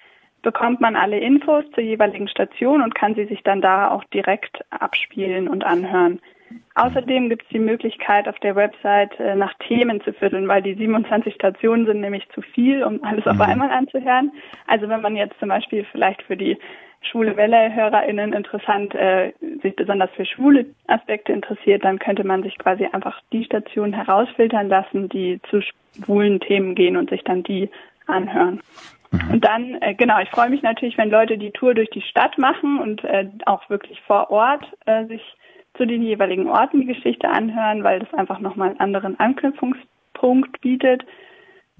bekommt man alle Infos zur jeweiligen Station und kann sie sich dann da auch direkt abspielen und anhören. Außerdem gibt es die Möglichkeit, auf der Website äh, nach Themen zu vierteln, weil die 27 Stationen sind nämlich zu viel, um alles auf mhm. einmal anzuhören. Also wenn man jetzt zum Beispiel vielleicht für die schwule Welle-HörerInnen interessant, äh, sich besonders für schwule Aspekte interessiert, dann könnte man sich quasi einfach die Stationen herausfiltern lassen, die zu schwulen Themen gehen und sich dann die anhören. Mhm. Und dann, äh, genau, ich freue mich natürlich, wenn Leute die Tour durch die Stadt machen und äh, auch wirklich vor Ort äh, sich zu den jeweiligen Orten die Geschichte anhören, weil das einfach nochmal einen anderen Anknüpfungspunkt bietet.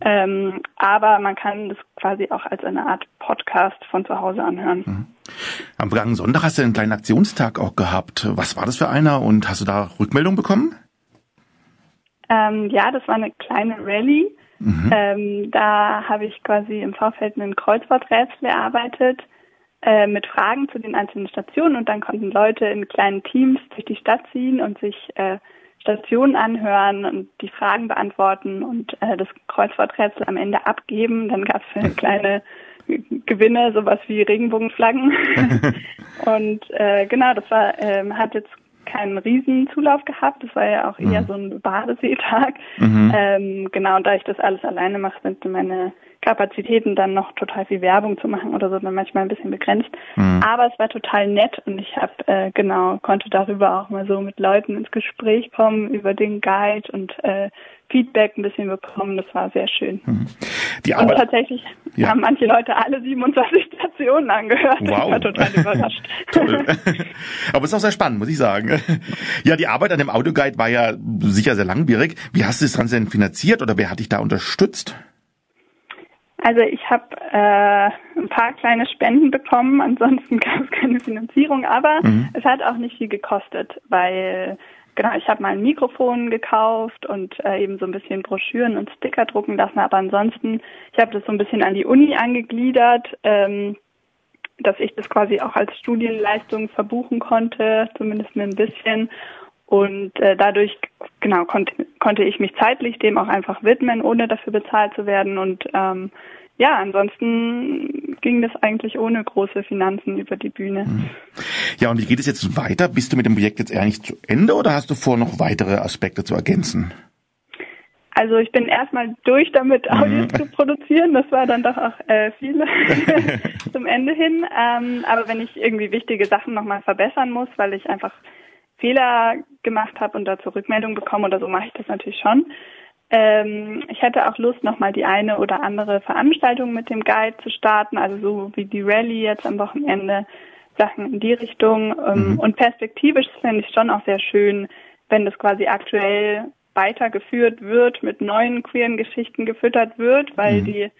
Ähm, aber man kann das quasi auch als eine Art Podcast von zu Hause anhören. Mhm. Am vergangenen Sonntag hast du einen kleinen Aktionstag auch gehabt. Was war das für einer und hast du da Rückmeldung bekommen? Ähm, ja, das war eine kleine Rallye. Mhm. Ähm, da habe ich quasi im Vorfeld einen Kreuzworträtsel erarbeitet äh, mit Fragen zu den einzelnen Stationen und dann konnten Leute in kleinen Teams durch die Stadt ziehen und sich äh, Stationen anhören und die Fragen beantworten und äh, das Kreuzworträtsel am Ende abgeben. Dann gab es (laughs) kleine Gewinne, sowas wie Regenbogenflaggen. (laughs) und äh, genau, das war, äh, hat jetzt keinen Riesenzulauf gehabt. Das war ja auch eher mhm. so ein Badeseetag. Mhm. Ähm, genau, und da ich das alles alleine mache, sind meine Kapazitäten dann noch total viel Werbung zu machen oder so dann manchmal ein bisschen begrenzt. Mhm. Aber es war total nett und ich habe äh, genau konnte darüber auch mal so mit Leuten ins Gespräch kommen über den Guide und äh, Feedback ein bisschen bekommen. Das war sehr schön. Mhm. Die Arbeit, und tatsächlich ja. haben manche Leute alle 27 Stationen angehört. Wow. Ich war total überrascht. (laughs) Toll. Aber es ist auch sehr spannend, muss ich sagen. Ja, die Arbeit an dem Audioguide war ja sicher sehr langwierig. Wie hast du das Ganze denn finanziert oder wer hat dich da unterstützt? Also ich habe äh, ein paar kleine Spenden bekommen, ansonsten (laughs) gab es keine Finanzierung, aber mhm. es hat auch nicht viel gekostet, weil genau, ich habe mal ein Mikrofon gekauft und äh, eben so ein bisschen Broschüren und Sticker drucken lassen, aber ansonsten, ich habe das so ein bisschen an die Uni angegliedert, ähm, dass ich das quasi auch als Studienleistung verbuchen konnte, zumindest ein bisschen. Und äh, dadurch genau konnte, konnte ich mich zeitlich dem auch einfach widmen, ohne dafür bezahlt zu werden. Und ähm, ja, ansonsten ging das eigentlich ohne große Finanzen über die Bühne. Mhm. Ja, und wie geht es jetzt weiter? Bist du mit dem Projekt jetzt eigentlich zu Ende oder hast du vor, noch weitere Aspekte zu ergänzen? Also ich bin erstmal durch damit, mhm. Audios zu produzieren. Das war dann doch auch äh, viel (laughs) (laughs) zum Ende hin. Ähm, aber wenn ich irgendwie wichtige Sachen nochmal verbessern muss, weil ich einfach Fehler gemacht habe und dazu Rückmeldung bekomme oder so, mache ich das natürlich schon. Ähm, ich hätte auch Lust, nochmal die eine oder andere Veranstaltung mit dem Guide zu starten, also so wie die Rallye jetzt am Wochenende, Sachen in die Richtung. Ähm, mhm. Und perspektivisch finde ich schon auch sehr schön, wenn das quasi aktuell weitergeführt wird, mit neuen queeren Geschichten gefüttert wird, weil mhm. die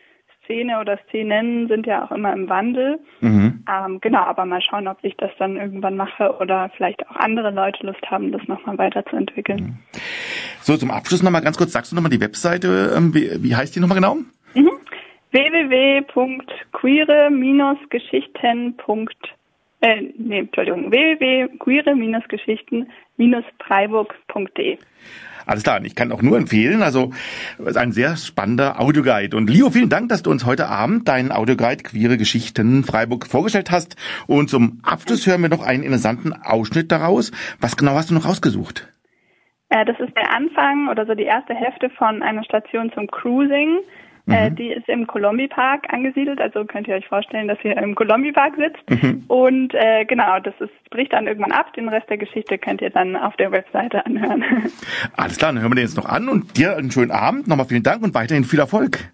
Szene oder Szenen sind ja auch immer im Wandel. Mhm. Ähm, genau, aber mal schauen, ob ich das dann irgendwann mache oder vielleicht auch andere Leute Lust haben, das nochmal weiterzuentwickeln. Mhm. So, zum Abschluss nochmal ganz kurz, sagst du nochmal die Webseite, ähm, wie, wie heißt die nochmal genau? Mhm. www.queere-geschichten.de Äh, nee, Entschuldigung, www.queere-geschichten-freiburg.de. Alles klar, ich kann auch nur empfehlen, also ist ein sehr spannender Audioguide. Und Leo, vielen Dank, dass du uns heute Abend deinen Audioguide Queere Geschichten Freiburg vorgestellt hast. Und zum Abschluss hören wir noch einen interessanten Ausschnitt daraus. Was genau hast du noch rausgesucht? Äh, das ist der Anfang oder so die erste Hälfte von einer Station zum Cruising. Äh, Mhm. die ist im Colombi Park angesiedelt, also könnt ihr euch vorstellen, dass ihr im Colombi Park sitzt. Mhm. Und äh, genau, das ist, bricht dann irgendwann ab. Den Rest der Geschichte könnt ihr dann auf der Webseite anhören. (laughs) Alles klar, dann hören wir den jetzt noch an und dir einen schönen Abend. Nochmal vielen Dank und weiterhin viel Erfolg.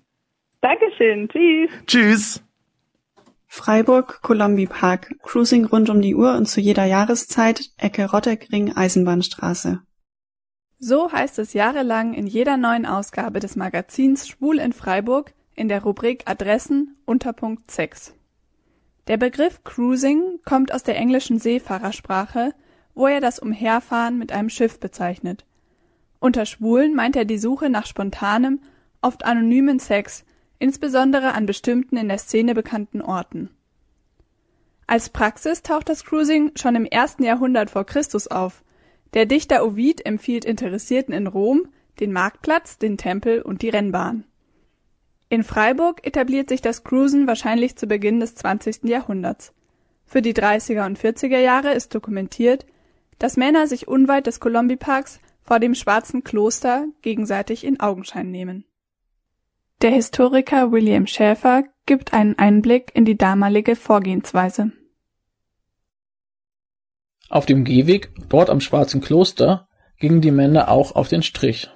Dankeschön, tschüss. Tschüss. Freiburg, Colombi Park, Cruising rund um die Uhr und zu jeder Jahreszeit, Ecke Rotteckring, Eisenbahnstraße. So heißt es jahrelang in jeder neuen Ausgabe des Magazins Schwul in Freiburg in der Rubrik Adressen Unterpunkt 6. Der Begriff Cruising kommt aus der englischen Seefahrersprache, wo er das Umherfahren mit einem Schiff bezeichnet. Unter Schwulen meint er die Suche nach spontanem, oft anonymen Sex, insbesondere an bestimmten in der Szene bekannten Orten. Als Praxis taucht das Cruising schon im ersten Jahrhundert vor Christus auf. Der Dichter Ovid empfiehlt Interessierten in Rom den Marktplatz, den Tempel und die Rennbahn. In Freiburg etabliert sich das Cruisen wahrscheinlich zu Beginn des 20. Jahrhunderts. Für die 30er und 40er Jahre ist dokumentiert, dass Männer sich unweit des Colombi-Parks vor dem Schwarzen Kloster gegenseitig in Augenschein nehmen. Der Historiker William Schäfer gibt einen Einblick in die damalige Vorgehensweise. Auf dem Gehweg, dort am Schwarzen Kloster, gingen die Männer auch auf den Strich.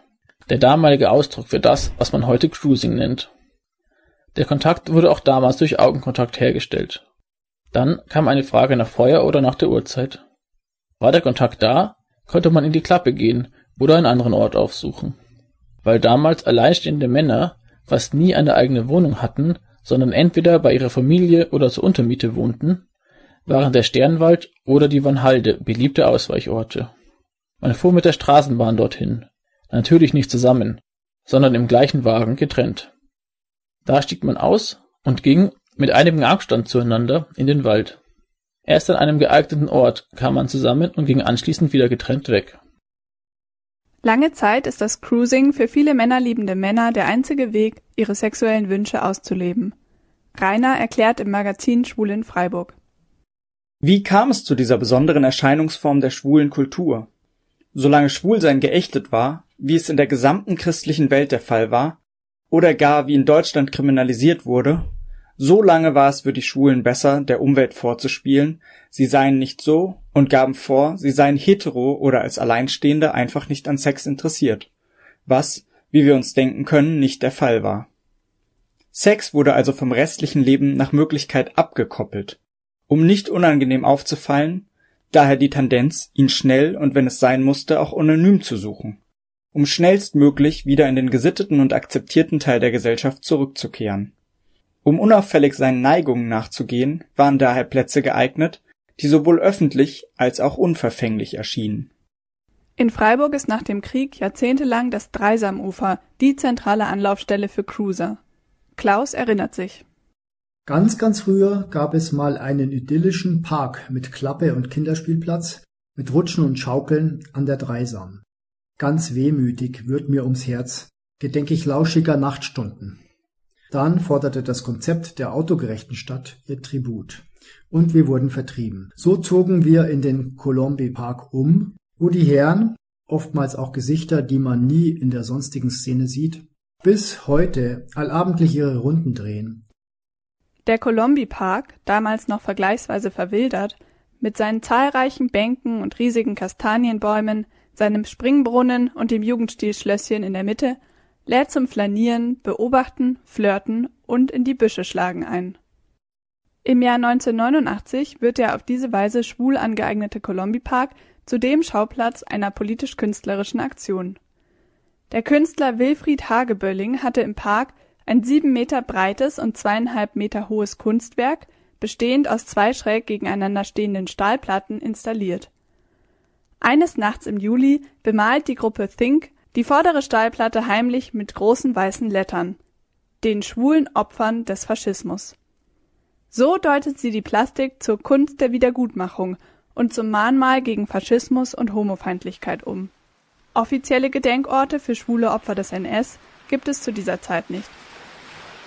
Der damalige Ausdruck für das, was man heute Cruising nennt. Der Kontakt wurde auch damals durch Augenkontakt hergestellt. Dann kam eine Frage nach Feuer oder nach der Uhrzeit. War der Kontakt da, konnte man in die Klappe gehen oder einen anderen Ort aufsuchen. Weil damals alleinstehende Männer fast nie eine eigene Wohnung hatten, sondern entweder bei ihrer Familie oder zur Untermiete wohnten, waren der Sternwald oder die Vanhalde beliebte Ausweichorte. Man fuhr mit der Straßenbahn dorthin, natürlich nicht zusammen, sondern im gleichen Wagen getrennt. Da stieg man aus und ging mit einigem Abstand zueinander in den Wald. Erst an einem geeigneten Ort kam man zusammen und ging anschließend wieder getrennt weg. Lange Zeit ist das Cruising für viele männerliebende Männer der einzige Weg, ihre sexuellen Wünsche auszuleben. Rainer erklärt im Magazin Schwul in Freiburg. Wie kam es zu dieser besonderen Erscheinungsform der schwulen Kultur? Solange Schwulsein geächtet war, wie es in der gesamten christlichen Welt der Fall war, oder gar wie in Deutschland kriminalisiert wurde, so lange war es für die Schwulen besser, der Umwelt vorzuspielen, sie seien nicht so und gaben vor, sie seien hetero oder als Alleinstehende einfach nicht an Sex interessiert, was, wie wir uns denken können, nicht der Fall war. Sex wurde also vom restlichen Leben nach Möglichkeit abgekoppelt, um nicht unangenehm aufzufallen, daher die Tendenz, ihn schnell und wenn es sein musste, auch anonym zu suchen, um schnellstmöglich wieder in den gesitteten und akzeptierten Teil der Gesellschaft zurückzukehren. Um unauffällig seinen Neigungen nachzugehen, waren daher Plätze geeignet, die sowohl öffentlich als auch unverfänglich erschienen. In Freiburg ist nach dem Krieg jahrzehntelang das Dreisamufer die zentrale Anlaufstelle für Cruiser. Klaus erinnert sich. Ganz, ganz früher gab es mal einen idyllischen Park mit Klappe und Kinderspielplatz, mit Rutschen und Schaukeln an der Dreisam. Ganz wehmütig wird mir ums Herz, gedenke ich lauschiger Nachtstunden. Dann forderte das Konzept der autogerechten Stadt ihr Tribut. Und wir wurden vertrieben. So zogen wir in den Colombi Park um, wo die Herren, oftmals auch Gesichter, die man nie in der sonstigen Szene sieht, bis heute allabendlich ihre Runden drehen. Der Colombi Park, damals noch vergleichsweise verwildert, mit seinen zahlreichen Bänken und riesigen Kastanienbäumen, seinem Springbrunnen und dem Jugendstilschlösschen in der Mitte, lädt zum Flanieren, Beobachten, Flirten und in die Büsche schlagen ein. Im Jahr 1989 wird der auf diese Weise schwul angeeignete Colombi Park zudem Schauplatz einer politisch-künstlerischen Aktion. Der Künstler Wilfried Hagebölling hatte im Park ein sieben Meter breites und zweieinhalb Meter hohes Kunstwerk, bestehend aus zwei schräg gegeneinander stehenden Stahlplatten, installiert. Eines Nachts im Juli bemalt die Gruppe Think die vordere Stahlplatte heimlich mit großen weißen Lettern den schwulen Opfern des Faschismus. So deutet sie die Plastik zur Kunst der Wiedergutmachung und zum Mahnmal gegen Faschismus und Homofeindlichkeit um. Offizielle Gedenkorte für schwule Opfer des NS gibt es zu dieser Zeit nicht.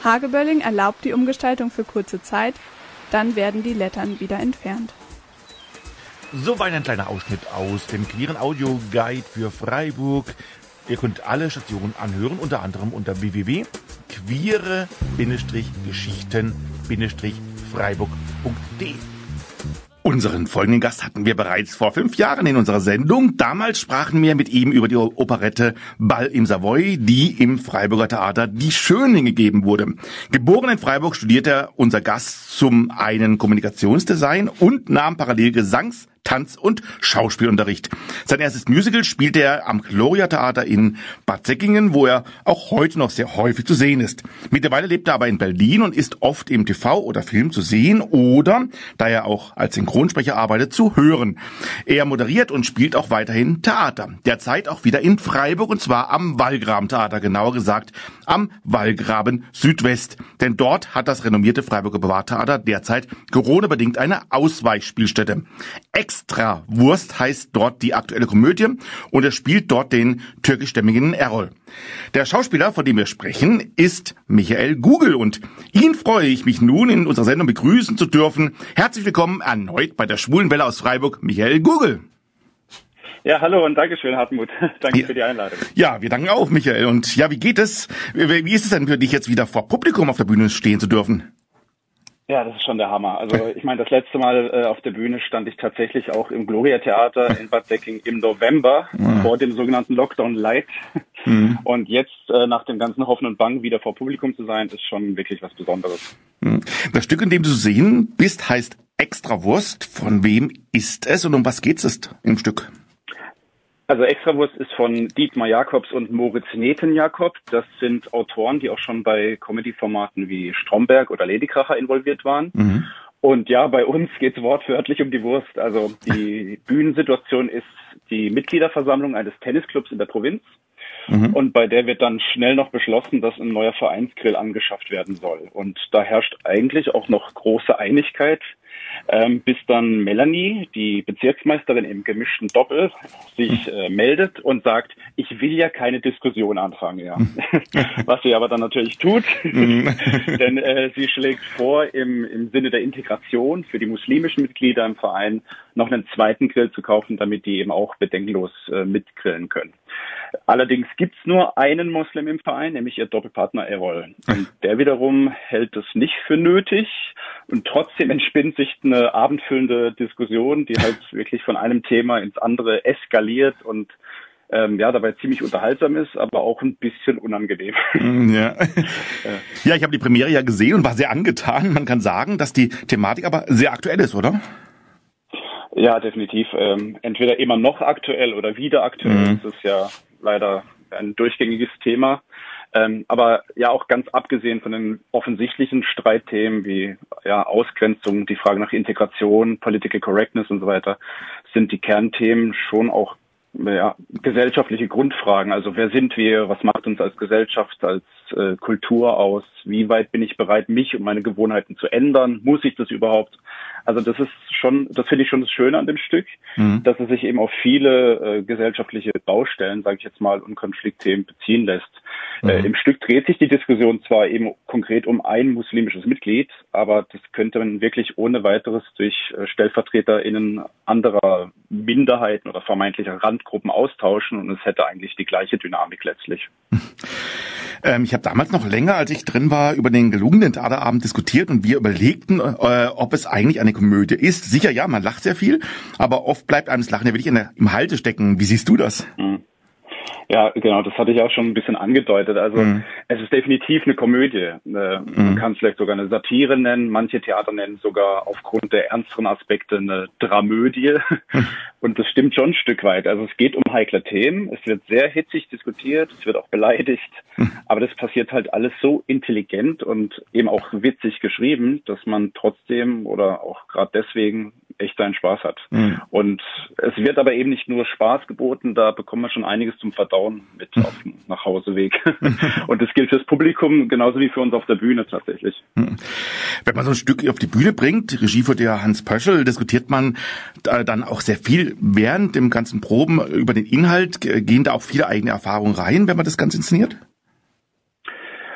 Hagebölling erlaubt die Umgestaltung für kurze Zeit, dann werden die Lettern wieder entfernt. Soweit ein kleiner Ausschnitt aus dem queeren Audio Guide für Freiburg. Ihr könnt alle Stationen anhören, unter anderem unter www.queere-geschichten-freiburg.de. Unseren folgenden Gast hatten wir bereits vor fünf Jahren in unserer Sendung. Damals sprachen wir mit ihm über die Operette Ball im Savoy, die im Freiburger Theater Die Schönen gegeben wurde. Geboren in Freiburg studierte unser Gast zum einen Kommunikationsdesign und nahm parallel Gesangs Tanz- und Schauspielunterricht. Sein erstes Musical spielte er am Gloria Theater in Bad Säckingen, wo er auch heute noch sehr häufig zu sehen ist. Mittlerweile lebt er aber in Berlin und ist oft im TV oder Film zu sehen oder, da er auch als Synchronsprecher arbeitet, zu hören. Er moderiert und spielt auch weiterhin Theater. Derzeit auch wieder in Freiburg und zwar am Wallgraben Theater, genauer gesagt am Wallgraben Südwest. Denn dort hat das renommierte Freiburger Privattheater derzeit Corona-bedingt eine Ausweichspielstätte. Ex Extra Wurst heißt dort die aktuelle Komödie und er spielt dort den türkischstämmigen Errol. Der Schauspieler, von dem wir sprechen, ist Michael Google und ihn freue ich mich nun in unserer Sendung begrüßen zu dürfen. Herzlich willkommen erneut bei der Schwulenwelle aus Freiburg, Michael Google. Ja, hallo und Dankeschön, Hartmut. (laughs) Danke ja. für die Einladung. Ja, wir danken auch, Michael. Und ja, wie geht es? Wie ist es denn für dich jetzt wieder vor Publikum auf der Bühne stehen zu dürfen? Ja, das ist schon der Hammer. Also ich meine, das letzte Mal äh, auf der Bühne stand ich tatsächlich auch im Gloria Theater in Bad Säcking im November mhm. vor dem sogenannten Lockdown Light. Mhm. Und jetzt äh, nach dem ganzen Hoffen und Bang wieder vor Publikum zu sein, ist schon wirklich was Besonderes. Mhm. Das Stück, in dem du sehen bist, heißt Extrawurst. Von wem ist es und um was geht es im Stück? Also Extrawurst ist von Dietmar Jakobs und Moritz Neten-Jakob. Das sind Autoren, die auch schon bei Comedy-Formaten wie Stromberg oder Ladykracher involviert waren. Mhm. Und ja, bei uns geht es wortwörtlich um die Wurst. Also die (laughs) Bühnensituation ist die Mitgliederversammlung eines Tennisclubs in der Provinz. Mhm. Und bei der wird dann schnell noch beschlossen, dass ein neuer Vereinsgrill angeschafft werden soll. Und da herrscht eigentlich auch noch große Einigkeit ähm, bis dann Melanie, die Bezirksmeisterin im gemischten Doppel, sich hm. äh, meldet und sagt, ich will ja keine Diskussion anfangen, ja. Hm. (laughs) Was sie aber dann natürlich tut, hm. (laughs) denn äh, sie schlägt vor, im, im Sinne der Integration für die muslimischen Mitglieder im Verein noch einen zweiten Grill zu kaufen, damit die eben auch bedenkenlos äh, mitgrillen können. Allerdings gibt's nur einen Moslem im Verein, nämlich ihr Doppelpartner Errol. Und der wiederum hält es nicht für nötig und trotzdem entspinnt sich eine abendfüllende Diskussion, die halt (laughs) wirklich von einem Thema ins andere eskaliert und ähm, ja, dabei ziemlich unterhaltsam ist, aber auch ein bisschen unangenehm. Mm, ja, (laughs) ja ich habe die Premiere ja gesehen und war sehr angetan. Man kann sagen, dass die Thematik aber sehr aktuell ist, oder? Ja, definitiv. Ähm, entweder immer noch aktuell oder wieder aktuell. Mhm. Das ist ja leider ein durchgängiges Thema. Ähm, aber ja auch ganz abgesehen von den offensichtlichen Streitthemen wie ja, Ausgrenzung, die Frage nach Integration, Political Correctness und so weiter, sind die Kernthemen schon auch ja, gesellschaftliche Grundfragen. Also wer sind wir? Was macht uns als Gesellschaft, als äh, Kultur aus? Wie weit bin ich bereit, mich und meine Gewohnheiten zu ändern? Muss ich das überhaupt? Also das ist schon, das finde ich schon das Schöne an dem Stück, mhm. dass es sich eben auf viele äh, gesellschaftliche Baustellen, sage ich jetzt mal, und Konfliktthemen beziehen lässt. Mhm. Äh, Im Stück dreht sich die Diskussion zwar eben konkret um ein muslimisches Mitglied, aber das könnte man wirklich ohne weiteres durch äh, StellvertreterInnen anderer Minderheiten oder vermeintlicher Randgruppen austauschen und es hätte eigentlich die gleiche Dynamik letztlich. (laughs) Ähm, ich habe damals noch länger, als ich drin war, über den gelungenen Theaterabend diskutiert und wir überlegten, äh, ob es eigentlich eine Komödie ist. Sicher ja, man lacht sehr viel, aber oft bleibt einem das Lachen ja wirklich in der, im Halte stecken. Wie siehst du das? Mhm. Ja, genau, das hatte ich auch schon ein bisschen angedeutet. Also mhm. es ist definitiv eine Komödie. Äh, man mhm. kann es vielleicht sogar eine Satire nennen. Manche Theater nennen sogar aufgrund der ernsteren Aspekte eine Dramödie. Mhm. (laughs) Und das stimmt schon ein Stück weit. Also es geht um heikle Themen. Es wird sehr hitzig diskutiert. Es wird auch beleidigt. Mhm. Aber das passiert halt alles so intelligent und eben auch witzig geschrieben, dass man trotzdem oder auch gerade deswegen echt seinen Spaß hat. Mhm. Und es wird aber eben nicht nur Spaß geboten, da bekommt man schon einiges zum Verdauen mit mhm. auf dem Nachhauseweg. (laughs) und das gilt fürs Publikum genauso wie für uns auf der Bühne tatsächlich. Mhm. Wenn man so ein Stück auf die Bühne bringt, Regie führt ja Hans Pöschel, diskutiert man dann auch sehr viel während dem ganzen Proben über den Inhalt. Gehen da auch viele eigene Erfahrungen rein, wenn man das Ganze inszeniert?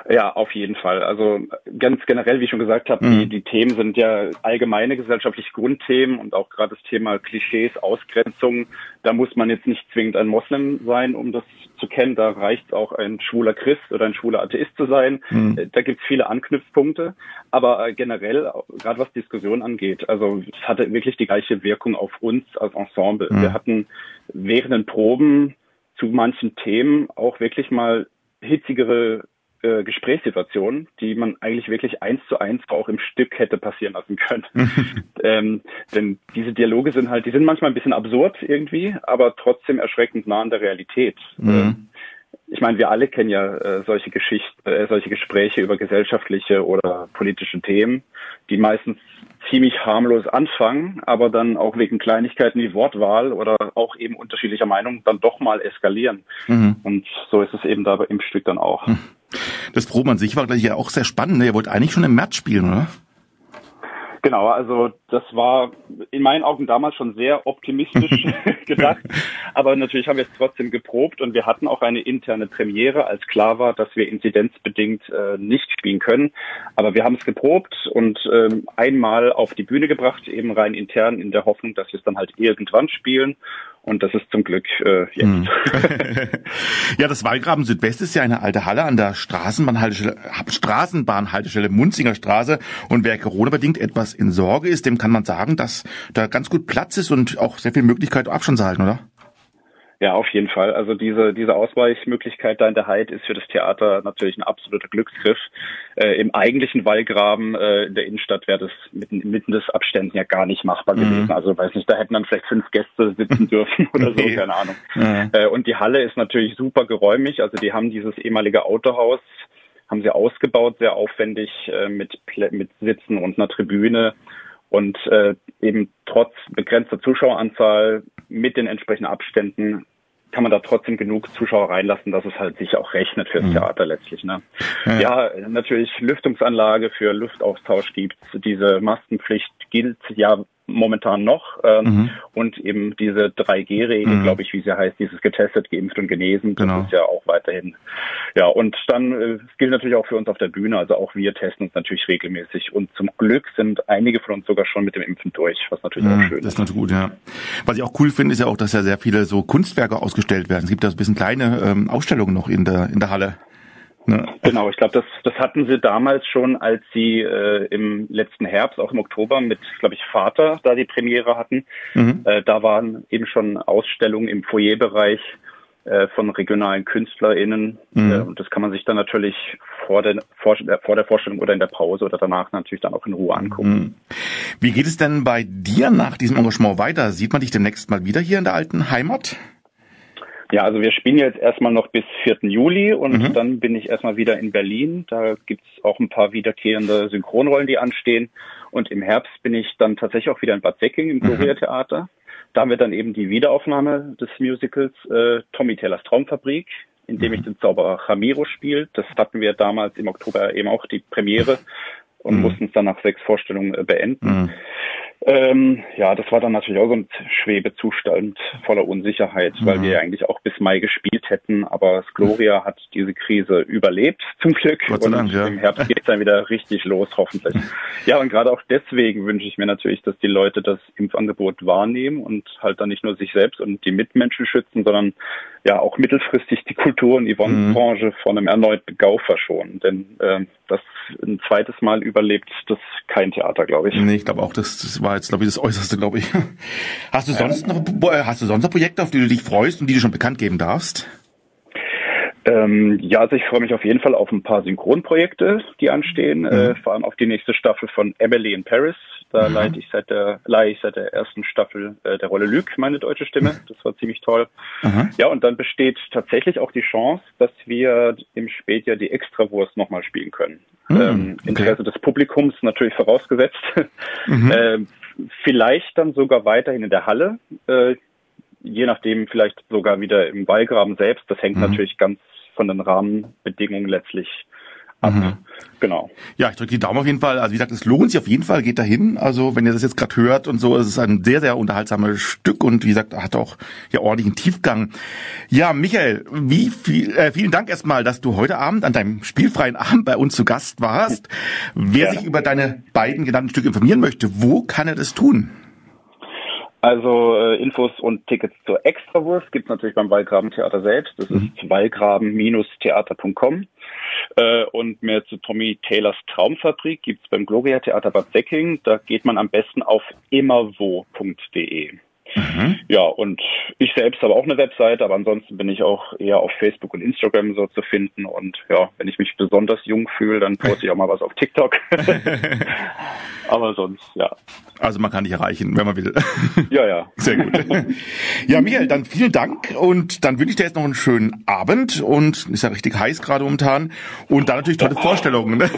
Ja, auf jeden Fall. Also ganz generell, wie ich schon gesagt habe, mhm. die, die Themen sind ja allgemeine gesellschaftliche Grundthemen und auch gerade das Thema Klischees, Ausgrenzung. Da muss man jetzt nicht zwingend ein Moslem sein, um das zu kennen. Da reicht es auch ein schwuler Christ oder ein schwuler Atheist zu sein. Mhm. Da gibt es viele Anknüpfpunkte. Aber äh, generell, gerade was Diskussion angeht, also es hatte wirklich die gleiche Wirkung auf uns als Ensemble. Mhm. Wir hatten während den Proben zu manchen Themen auch wirklich mal hitzigere äh, Gesprächssituationen, die man eigentlich wirklich eins zu eins auch im Stück hätte passieren lassen können. (laughs) ähm, denn diese Dialoge sind halt, die sind manchmal ein bisschen absurd irgendwie, aber trotzdem erschreckend nah an der Realität. Mhm. Ähm, ich meine, wir alle kennen ja äh, solche Geschichten, äh, solche Gespräche über gesellschaftliche oder politische Themen, die meistens ziemlich harmlos anfangen, aber dann auch wegen Kleinigkeiten wie Wortwahl oder auch eben unterschiedlicher Meinung dann doch mal eskalieren. Mhm. Und so ist es eben da im Stück dann auch. Mhm. Das Proben an sich war gleich ja auch sehr spannend. Ne? Ihr wollt eigentlich schon im März spielen, oder? Genau, also das war in meinen Augen damals schon sehr optimistisch (laughs) (laughs) gedacht. Aber natürlich haben wir es trotzdem geprobt und wir hatten auch eine interne Premiere, als klar war, dass wir inzidenzbedingt äh, nicht spielen können. Aber wir haben es geprobt und ähm, einmal auf die Bühne gebracht, eben rein intern in der Hoffnung, dass wir es dann halt irgendwann spielen. Und das ist zum Glück äh, jetzt. Hm. (laughs) ja, das Wallgraben Südwest ist ja eine alte Halle an der Straßenbahnhaltestelle, Straßenbahnhaltestelle Munzinger Straße. Und wer Corona-bedingt etwas in Sorge ist, dem kann man sagen, dass da ganz gut Platz ist und auch sehr viel Möglichkeit, Abstand zu halten, oder? Ja, auf jeden Fall. Also diese, diese Ausweichmöglichkeit da in der Heid ist für das Theater natürlich ein absoluter Glücksgriff. Äh, Im eigentlichen Wallgraben äh, in der Innenstadt wäre das mitten, mitten des Abständen ja gar nicht machbar mhm. gewesen. Also weiß nicht, da hätten dann vielleicht fünf Gäste sitzen (laughs) dürfen oder so, okay. keine Ahnung. Mhm. Äh, und die Halle ist natürlich super geräumig. Also die haben dieses ehemalige Autohaus, haben sie ausgebaut, sehr aufwendig äh, mit, mit Sitzen und einer Tribüne und äh, eben trotz begrenzter Zuschaueranzahl mit den entsprechenden Abständen kann man da trotzdem genug Zuschauer reinlassen, dass es halt sich auch rechnet fürs mhm. Theater letztlich. Ne? Ja. ja, natürlich Lüftungsanlage für Luftaustausch gibt's. Diese Mastenpflicht gilt ja momentan noch. Ähm, mhm. Und eben diese 3G-Regel, mhm. glaube ich, wie sie heißt, dieses getestet, geimpft und genesen, genau. das ist ja auch weiterhin. Ja, und dann äh, gilt natürlich auch für uns auf der Bühne. Also auch wir testen uns natürlich regelmäßig. Und zum Glück sind einige von uns sogar schon mit dem Impfen durch, was natürlich ja, auch schön ist. Das ist natürlich gut, ja. Was ich auch cool finde, ist ja auch, dass ja sehr viele so Kunstwerke ausgestellt werden. Es gibt ja so ein bisschen kleine ähm, Ausstellungen noch in der, in der Halle. Ne? Genau, ich glaube, das, das hatten sie damals schon, als sie äh, im letzten Herbst, auch im Oktober, mit, glaube ich, Vater da die Premiere hatten. Mhm. Äh, da waren eben schon Ausstellungen im Foyerbereich äh, von regionalen KünstlerInnen. Mhm. Äh, und das kann man sich dann natürlich vor der, vor, vor der Vorstellung oder in der Pause oder danach natürlich dann auch in Ruhe angucken. Mhm. Wie geht es denn bei dir nach diesem Engagement weiter? Sieht man dich demnächst mal wieder hier in der alten Heimat? Ja, also wir spielen jetzt erstmal noch bis 4. Juli und mhm. dann bin ich erstmal wieder in Berlin. Da gibt's auch ein paar wiederkehrende Synchronrollen, die anstehen. Und im Herbst bin ich dann tatsächlich auch wieder in Bad Säcking im Gloria Theater. Da haben wir dann eben die Wiederaufnahme des Musicals äh, Tommy Taylors Traumfabrik, in dem mhm. ich den Zauberer Ramiro spiele. Das hatten wir damals im Oktober eben auch die Premiere und mhm. mussten es dann nach sechs Vorstellungen äh, beenden. Ähm, ja, das war dann natürlich auch so ein Schwebezustand voller Unsicherheit, weil mhm. wir eigentlich auch bis Mai gespielt hätten, aber Gloria hat diese Krise überlebt, zum Glück. Gott sei Dank, und ja. im Herbst geht es dann wieder richtig los, hoffentlich. (laughs) ja, und gerade auch deswegen wünsche ich mir natürlich, dass die Leute das Impfangebot wahrnehmen und halt dann nicht nur sich selbst und die Mitmenschen schützen, sondern ja auch mittelfristig die Kultur- und Yvonne-Branche mhm. von einem erneuten GAU verschonen. Denn äh, das ein zweites Mal überlebt das kein Theater, glaube ich. Nee, ich glaube auch, das, das war jetzt, glaube ich, das Äußerste, glaube ich. (laughs) Hast du sonst noch äh, hast du sonst noch Projekte, auf die du dich freust und die du schon bekannt geben darfst? Ähm, ja, also ich freue mich auf jeden Fall auf ein paar Synchronprojekte, die anstehen, mhm. äh, vor allem auf die nächste Staffel von Emily in Paris. Da mhm. leite ich seit der, leihe ich seit der ersten Staffel äh, der Rolle Luc meine deutsche Stimme. Das war ziemlich toll. Mhm. Ja, und dann besteht tatsächlich auch die Chance, dass wir im Spätjahr die Extrawurst nochmal spielen können. Mhm. Ähm, Interesse okay. des Publikums natürlich vorausgesetzt. Mhm. (laughs) ähm, vielleicht dann sogar weiterhin in der Halle, äh, je nachdem vielleicht sogar wieder im Wallgraben selbst. Das hängt mhm. natürlich ganz von den Rahmenbedingungen letztlich ab. Mhm. Genau. Ja, ich drücke die Daumen auf jeden Fall. Also wie gesagt, es lohnt sich auf jeden Fall, geht dahin. Also wenn ihr das jetzt gerade hört und so, es ist ein sehr, sehr unterhaltsames Stück und wie gesagt, hat auch ja ordentlichen Tiefgang. Ja, Michael, wie viel, äh, vielen Dank erstmal, dass du heute Abend an deinem spielfreien Abend bei uns zu Gast warst. Wer ja. sich über deine beiden genannten Stücke informieren möchte, wo kann er das tun? Also äh, Infos und Tickets zur Extrawurst gibt's natürlich beim Wallgraben Theater selbst. Das mhm. ist wallgraben-theater.com. Äh, und mehr zu Tommy Taylors Traumfabrik gibt's beim Gloria Theater Bad Säcking. Da geht man am besten auf immerwo.de. Mhm. Ja, und ich selbst habe auch eine Webseite, aber ansonsten bin ich auch eher auf Facebook und Instagram so zu finden. Und ja, wenn ich mich besonders jung fühle, dann poste ich auch mal was auf TikTok. (laughs) aber sonst, ja. Also man kann dich erreichen, wenn man will. Ja, ja. Sehr gut. Ja, Michael, dann vielen Dank und dann wünsche ich dir jetzt noch einen schönen Abend und ist ja richtig heiß gerade momentan und dann natürlich tolle Vorstellungen. Ne?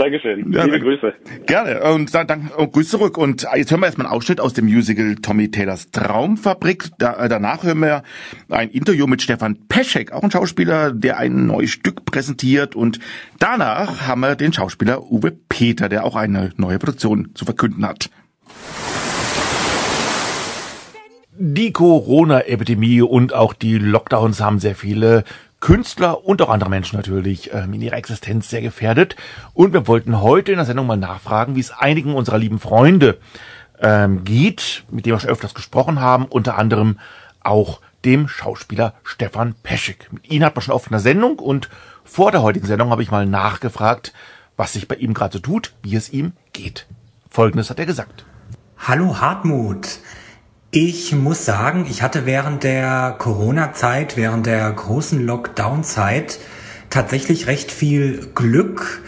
Dankeschön. Ja, Liebe Grüße. Gerne. Und dann, dann oh, Grüß zurück. Und jetzt hören wir erstmal einen Ausschnitt aus dem Musical Tommy Taylors Traumfabrik. Da, äh, danach hören wir ein Interview mit Stefan Peschek, auch ein Schauspieler, der ein neues Stück präsentiert. Und danach haben wir den Schauspieler Uwe Peter, der auch eine neue Produktion zu verkünden hat. Die Corona-Epidemie und auch die Lockdowns haben sehr viele Künstler und auch andere Menschen natürlich ähm, in ihrer Existenz sehr gefährdet. Und wir wollten heute in der Sendung mal nachfragen, wie es einigen unserer lieben Freunde ähm, geht, mit denen wir schon öfters gesprochen haben, unter anderem auch dem Schauspieler Stefan Peschik. Mit ihm hat man schon oft in der Sendung und vor der heutigen Sendung habe ich mal nachgefragt, was sich bei ihm gerade so tut, wie es ihm geht. Folgendes hat er gesagt. Hallo Hartmut. Ich muss sagen, ich hatte während der Corona-Zeit, während der großen Lockdown-Zeit tatsächlich recht viel Glück,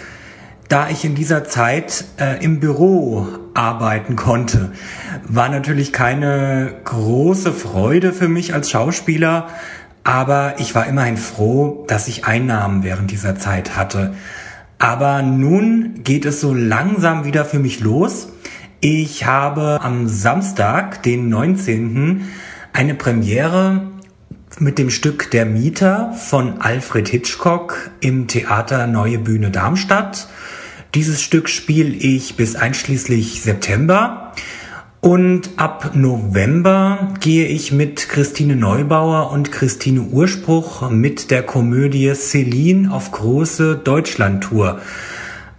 da ich in dieser Zeit äh, im Büro arbeiten konnte. War natürlich keine große Freude für mich als Schauspieler, aber ich war immerhin froh, dass ich Einnahmen während dieser Zeit hatte. Aber nun geht es so langsam wieder für mich los ich habe am Samstag, den 19. eine Premiere mit dem Stück Der Mieter von Alfred Hitchcock im Theater Neue Bühne Darmstadt. Dieses Stück spiele ich bis einschließlich September. Und ab November gehe ich mit Christine Neubauer und Christine Urspruch mit der Komödie Celine auf große Deutschlandtour.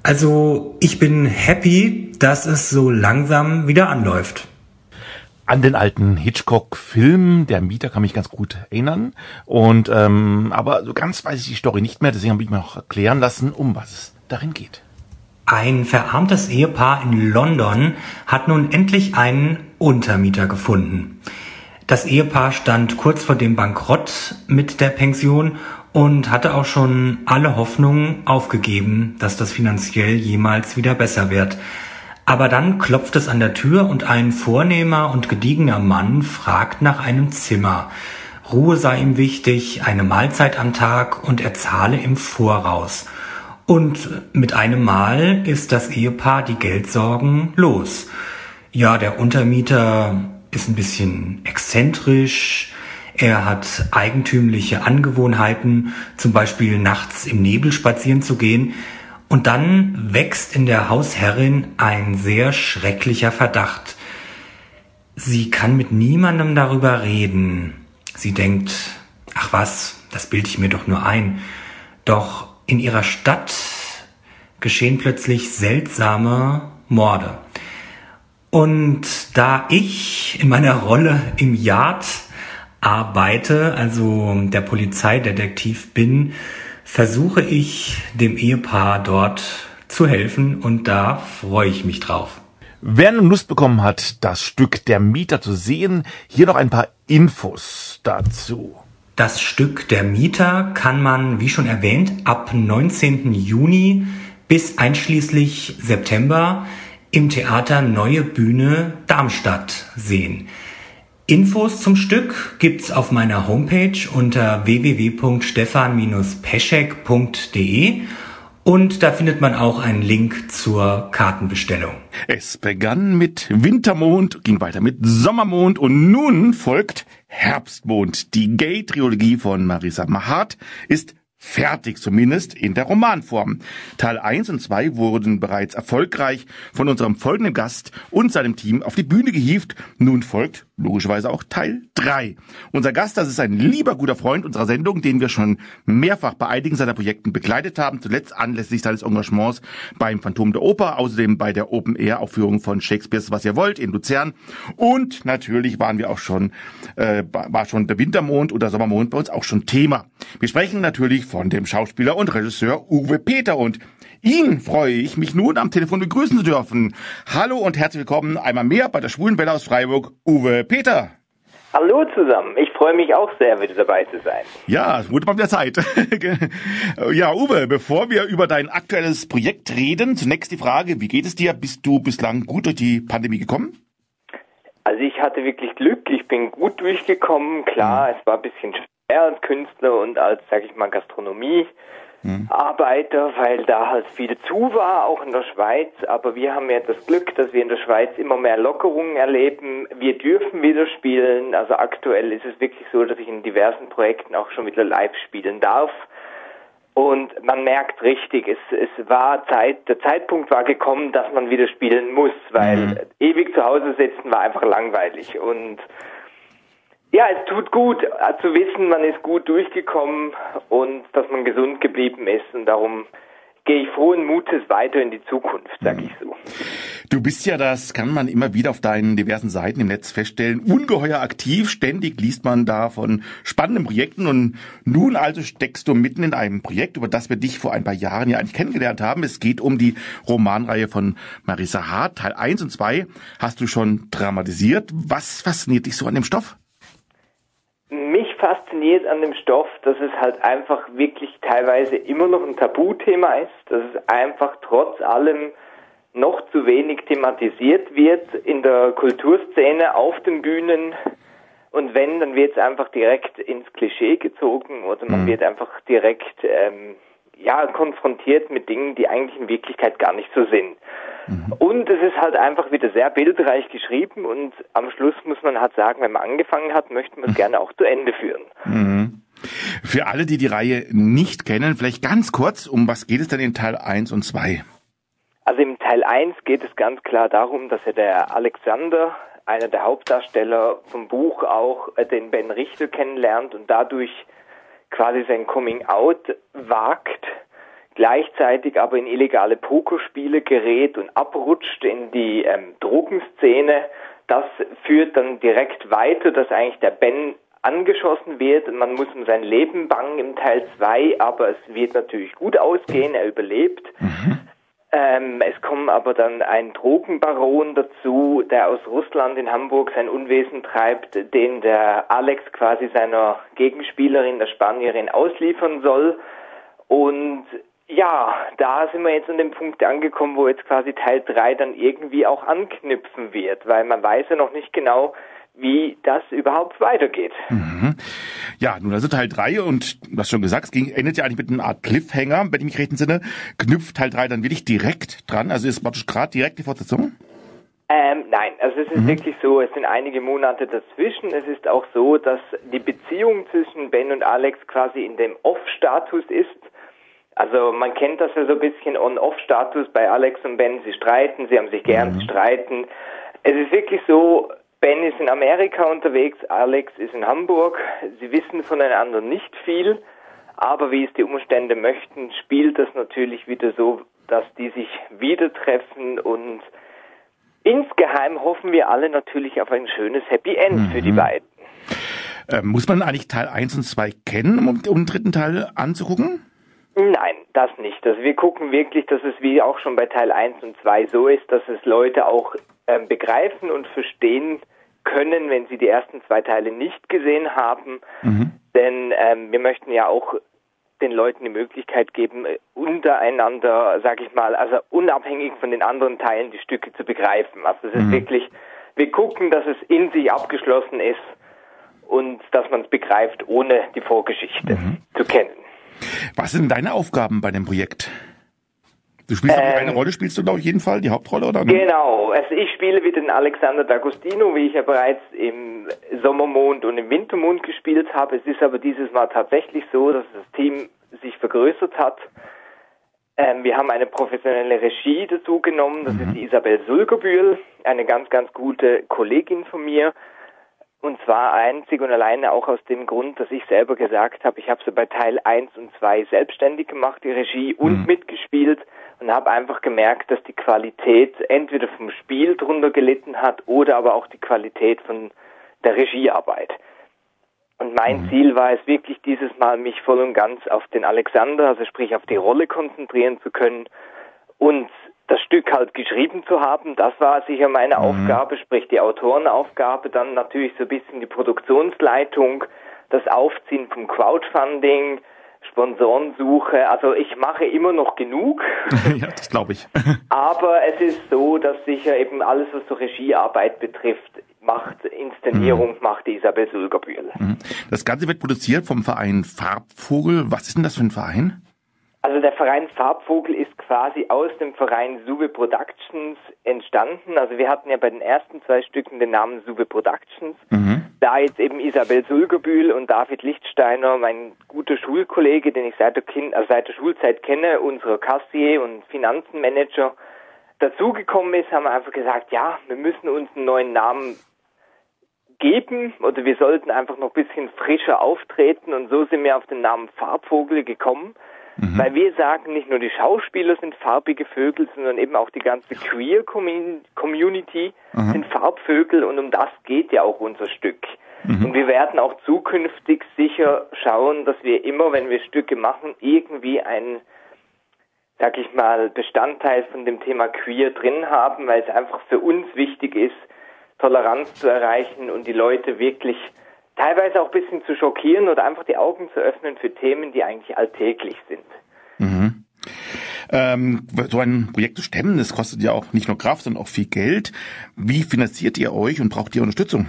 Also ich bin happy, dass es so langsam wieder anläuft. An den alten Hitchcock-Film, der Mieter kann mich ganz gut erinnern. Und ähm, aber so ganz weiß ich die Story nicht mehr, deswegen habe ich mir noch erklären lassen, um was es darin geht. Ein verarmtes Ehepaar in London hat nun endlich einen Untermieter gefunden. Das Ehepaar stand kurz vor dem Bankrott mit der Pension und hatte auch schon alle Hoffnungen aufgegeben, dass das finanziell jemals wieder besser wird. Aber dann klopft es an der Tür und ein vornehmer und gediegener Mann fragt nach einem Zimmer. Ruhe sei ihm wichtig, eine Mahlzeit am Tag und er zahle im Voraus. Und mit einem Mal ist das Ehepaar die Geldsorgen los. Ja, der Untermieter ist ein bisschen exzentrisch, er hat eigentümliche Angewohnheiten, zum Beispiel nachts im Nebel spazieren zu gehen. Und dann wächst in der Hausherrin ein sehr schrecklicher Verdacht. Sie kann mit niemandem darüber reden. Sie denkt, ach was, das bilde ich mir doch nur ein. Doch in ihrer Stadt geschehen plötzlich seltsame Morde. Und da ich in meiner Rolle im Yard arbeite, also der Polizeidetektiv bin, versuche ich dem Ehepaar dort zu helfen und da freue ich mich drauf. Wer nun Lust bekommen hat, das Stück Der Mieter zu sehen, hier noch ein paar Infos dazu. Das Stück Der Mieter kann man, wie schon erwähnt, ab 19. Juni bis einschließlich September im Theater Neue Bühne Darmstadt sehen. Infos zum Stück gibt's auf meiner Homepage unter www.stefan-peschek.de Und da findet man auch einen Link zur Kartenbestellung. Es begann mit Wintermond, ging weiter mit Sommermond und nun folgt Herbstmond. Die Gay-Trilogie von Marisa Mahat ist fertig, zumindest in der Romanform. Teil 1 und 2 wurden bereits erfolgreich von unserem folgenden Gast und seinem Team auf die Bühne gehievt. Nun folgt logischerweise auch Teil 3. Unser Gast, das ist ein lieber guter Freund unserer Sendung, den wir schon mehrfach bei einigen seiner Projekten begleitet haben, zuletzt anlässlich seines Engagements beim Phantom der Oper, außerdem bei der Open-Air-Aufführung von Shakespeares Was ihr wollt in Luzern und natürlich waren wir auch schon, äh, war schon der Wintermond oder Sommermond bei uns auch schon Thema. Wir sprechen natürlich von dem Schauspieler und Regisseur Uwe Peter und Ihn freue ich, mich nun am Telefon begrüßen zu dürfen. Hallo und herzlich willkommen einmal mehr bei der Schwulenwelle aus Freiburg, Uwe Peter. Hallo zusammen, ich freue mich auch sehr, wieder dabei zu sein. Ja, es wurde mal wieder Zeit. (laughs) ja, Uwe, bevor wir über dein aktuelles Projekt reden, zunächst die Frage, wie geht es dir? Bist du bislang gut durch die Pandemie gekommen? Also ich hatte wirklich Glück, ich bin gut durchgekommen. Klar, mhm. es war ein bisschen schwer als Künstler und als, sag ich mal, Gastronomie mhm. Arbeiter, weil da halt viel zu war, auch in der Schweiz. Aber wir haben ja das Glück, dass wir in der Schweiz immer mehr Lockerungen erleben. Wir dürfen wieder spielen. Also aktuell ist es wirklich so, dass ich in diversen Projekten auch schon wieder live spielen darf. Und man merkt richtig, es, es war Zeit, der Zeitpunkt war gekommen, dass man wieder spielen muss, weil mhm. ewig zu Hause sitzen war einfach langweilig. Und ja, es tut gut äh, zu wissen, man ist gut durchgekommen und dass man gesund geblieben ist und darum gehe ich frohen Mutes weiter in die Zukunft, sag ich so. Du bist ja, das kann man immer wieder auf deinen diversen Seiten im Netz feststellen, ungeheuer aktiv. Ständig liest man da von spannenden Projekten und nun also steckst du mitten in einem Projekt, über das wir dich vor ein paar Jahren ja eigentlich kennengelernt haben. Es geht um die Romanreihe von Marisa Hart. Teil 1 und 2 hast du schon dramatisiert. Was fasziniert dich so an dem Stoff? Mich fasziniert an dem Stoff, dass es halt einfach wirklich teilweise immer noch ein Tabuthema ist, dass es einfach trotz allem noch zu wenig thematisiert wird in der Kulturszene, auf den Bühnen. Und wenn, dann wird es einfach direkt ins Klischee gezogen oder man mhm. wird einfach direkt ähm, ja konfrontiert mit Dingen, die eigentlich in Wirklichkeit gar nicht so sind. Mhm. Und es ist halt einfach wieder sehr bildreich geschrieben und am Schluss muss man halt sagen, wenn man angefangen hat, möchte man es mhm. gerne auch zu Ende führen. Mhm. Für alle, die die Reihe nicht kennen, vielleicht ganz kurz, um was geht es denn in Teil 1 und 2? Also im Teil 1 geht es ganz klar darum, dass er der Alexander, einer der Hauptdarsteller vom Buch auch, äh, den Ben Richter kennenlernt und dadurch quasi sein Coming Out wagt gleichzeitig aber in illegale Pokerspiele gerät und abrutscht in die ähm, Drogenszene. Das führt dann direkt weiter, dass eigentlich der Ben angeschossen wird. Man muss um sein Leben bangen im Teil 2, aber es wird natürlich gut ausgehen, er überlebt. Mhm. Ähm, es kommen aber dann ein Drogenbaron dazu, der aus Russland in Hamburg sein Unwesen treibt, den der Alex quasi seiner Gegenspielerin, der Spanierin, ausliefern soll. Und ja, da sind wir jetzt an dem Punkt angekommen, wo jetzt quasi Teil 3 dann irgendwie auch anknüpfen wird, weil man weiß ja noch nicht genau, wie das überhaupt weitergeht. Mhm. Ja, nun also Teil 3 und du hast schon gesagt, es ging, endet ja eigentlich mit einer Art Cliffhanger, wenn ich mich recht entsinne. Knüpft Teil 3 dann wirklich direkt dran? Also ist praktisch gerade direkt die Fortsetzung? Ähm, nein, also es ist mhm. wirklich so, es sind einige Monate dazwischen. Es ist auch so, dass die Beziehung zwischen Ben und Alex quasi in dem Off-Status ist. Also man kennt das ja so ein bisschen On-Off-Status bei Alex und Ben. Sie streiten, sie haben sich gern, mhm. sie streiten. Es ist wirklich so, Ben ist in Amerika unterwegs, Alex ist in Hamburg. Sie wissen voneinander nicht viel, aber wie es die Umstände möchten, spielt das natürlich wieder so, dass die sich wieder treffen und insgeheim hoffen wir alle natürlich auf ein schönes Happy End mhm. für die mhm. beiden. Äh, muss man eigentlich Teil 1 und 2 kennen, um, um den dritten Teil anzugucken? Nein, das nicht. Also wir gucken wirklich, dass es wie auch schon bei Teil 1 und 2 so ist, dass es Leute auch ähm, begreifen und verstehen können, wenn sie die ersten zwei Teile nicht gesehen haben. Mhm. Denn ähm, wir möchten ja auch den Leuten die Möglichkeit geben, äh, untereinander, sag ich mal, also unabhängig von den anderen Teilen die Stücke zu begreifen. Also es ist mhm. wirklich, wir gucken, dass es in sich abgeschlossen ist und dass man es begreift, ohne die Vorgeschichte mhm. zu kennen. Was sind deine Aufgaben bei dem Projekt? Du spielst ähm, eine Rolle, spielst du, glaube ich, jeden Fall, die Hauptrolle, oder? Genau, also ich spiele wie den Alexander D'Agostino, wie ich ja bereits im Sommermond und im Wintermond gespielt habe. Es ist aber dieses Mal tatsächlich so, dass das Team sich vergrößert hat. Ähm, wir haben eine professionelle Regie dazu genommen, das ist die Isabel Sulgerbühl, eine ganz, ganz gute Kollegin von mir. Und zwar einzig und alleine auch aus dem Grund, dass ich selber gesagt habe, ich habe sie bei Teil 1 und 2 selbstständig gemacht, die Regie, und mitgespielt und habe einfach gemerkt, dass die Qualität entweder vom Spiel drunter gelitten hat oder aber auch die Qualität von der Regiearbeit. Und mein Ziel war es wirklich dieses Mal, mich voll und ganz auf den Alexander, also sprich auf die Rolle konzentrieren zu können und das Stück halt geschrieben zu haben. Das war sicher meine Aufgabe, sprich die Autorenaufgabe, dann natürlich so ein bisschen die Produktionsleitung, das Aufziehen vom Crowdfunding, Sponsorensuche. Also ich mache immer noch genug. (laughs) ja, das glaube ich. (laughs) Aber es ist so, dass sicher eben alles, was so Regiearbeit betrifft, macht Inszenierung, macht die Isabel Sulgerbühl. Mhm. Das Ganze wird produziert vom Verein Farbvogel. Was ist denn das für ein Verein? Also der Verein Farbvogel ist quasi aus dem Verein Suve Productions entstanden. Also wir hatten ja bei den ersten zwei Stücken den Namen Suve Productions. Da jetzt eben Isabel Sulgerbühl und David Lichtsteiner, mein guter Schulkollege, den ich seit der, kind, also seit der Schulzeit kenne, unser Kassier und Finanzenmanager, dazugekommen ist, haben wir einfach gesagt, ja, wir müssen uns einen neuen Namen geben oder wir sollten einfach noch ein bisschen frischer auftreten und so sind wir auf den Namen Farbvogel gekommen. Weil wir sagen, nicht nur die Schauspieler sind farbige Vögel, sondern eben auch die ganze Queer-Community sind Farbvögel und um das geht ja auch unser Stück. Und wir werden auch zukünftig sicher schauen, dass wir immer, wenn wir Stücke machen, irgendwie einen, sag ich mal, Bestandteil von dem Thema Queer drin haben, weil es einfach für uns wichtig ist, Toleranz zu erreichen und die Leute wirklich teilweise auch ein bisschen zu schockieren oder einfach die Augen zu öffnen für Themen, die eigentlich alltäglich sind. Mhm. Ähm, so ein Projekt zu stemmen, das kostet ja auch nicht nur Kraft, sondern auch viel Geld. Wie finanziert ihr euch und braucht ihr Unterstützung?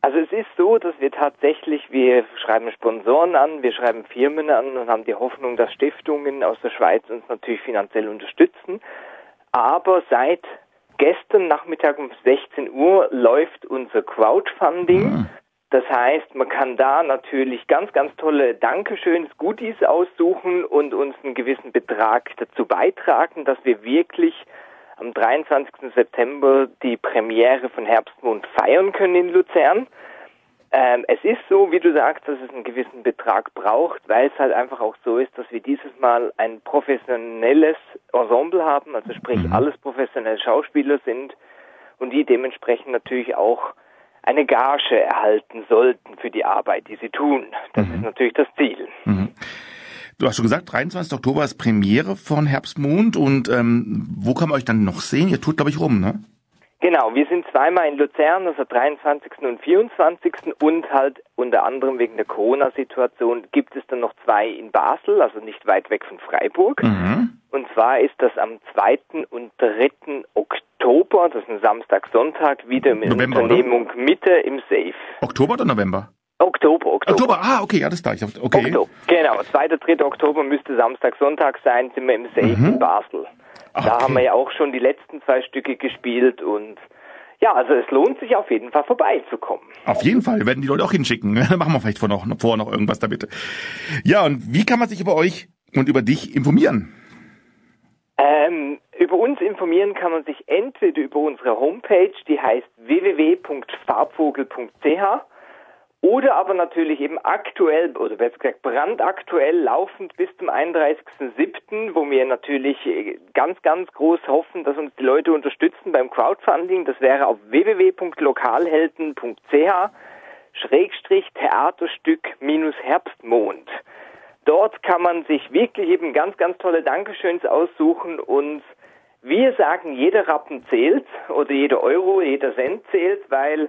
Also es ist so, dass wir tatsächlich, wir schreiben Sponsoren an, wir schreiben Firmen an und haben die Hoffnung, dass Stiftungen aus der Schweiz uns natürlich finanziell unterstützen. Aber seit gestern Nachmittag um 16 Uhr läuft unser Crowdfunding. Das heißt, man kann da natürlich ganz, ganz tolle Dankeschöns, Goodies aussuchen und uns einen gewissen Betrag dazu beitragen, dass wir wirklich am 23. September die Premiere von Herbstmond feiern können in Luzern. Ähm, es ist so, wie du sagst, dass es einen gewissen Betrag braucht, weil es halt einfach auch so ist, dass wir dieses Mal ein professionelles Ensemble haben, also sprich alles professionelle Schauspieler sind und die dementsprechend natürlich auch eine Gage erhalten sollten für die Arbeit, die sie tun. Das ist natürlich das Ziel. Mhm. Du hast schon gesagt, 23. Oktober ist Premiere von Herbstmond und ähm, wo kann man euch dann noch sehen? Ihr tut, glaube ich, rum, ne? Genau, wir sind zweimal in Luzern, also 23. und 24. und halt unter anderem wegen der Corona-Situation gibt es dann noch zwei in Basel, also nicht weit weg von Freiburg. Und zwar ist das am 2. und 3. Oktober, das ist ein Samstag, Sonntag, wieder mit November, oder? Unternehmung Mitte im Safe. Oktober oder November? Oktober, Oktober. Oktober, ah, okay, alles klar. Ich hab, okay. Oktober. Genau, 2. 3. Oktober müsste Samstag, Sonntag sein, sind wir im Safe Mhm. in Basel. Da haben wir ja auch schon die letzten zwei Stücke gespielt und ja, also es lohnt sich auf jeden Fall vorbeizukommen. Auf jeden Fall, wir werden die Leute auch hinschicken. (laughs) Machen wir vielleicht vor noch, vorher noch irgendwas damit. Ja, und wie kann man sich über euch und über dich informieren? Ähm, über uns informieren kann man sich entweder über unsere Homepage, die heißt www.farbvogel.ch oder aber natürlich eben aktuell, oder besser gesagt brandaktuell laufend bis zum 31.07., wo wir natürlich äh, ganz, ganz groß hoffen, dass uns die Leute unterstützen beim Crowdfunding. Das wäre auf www.lokalhelden.ch Schrägstrich Theaterstück minus Herbstmond. Dort kann man sich wirklich eben ganz, ganz tolle Dankeschöns aussuchen und wir sagen, jeder Rappen zählt oder jeder Euro, jeder Cent zählt, weil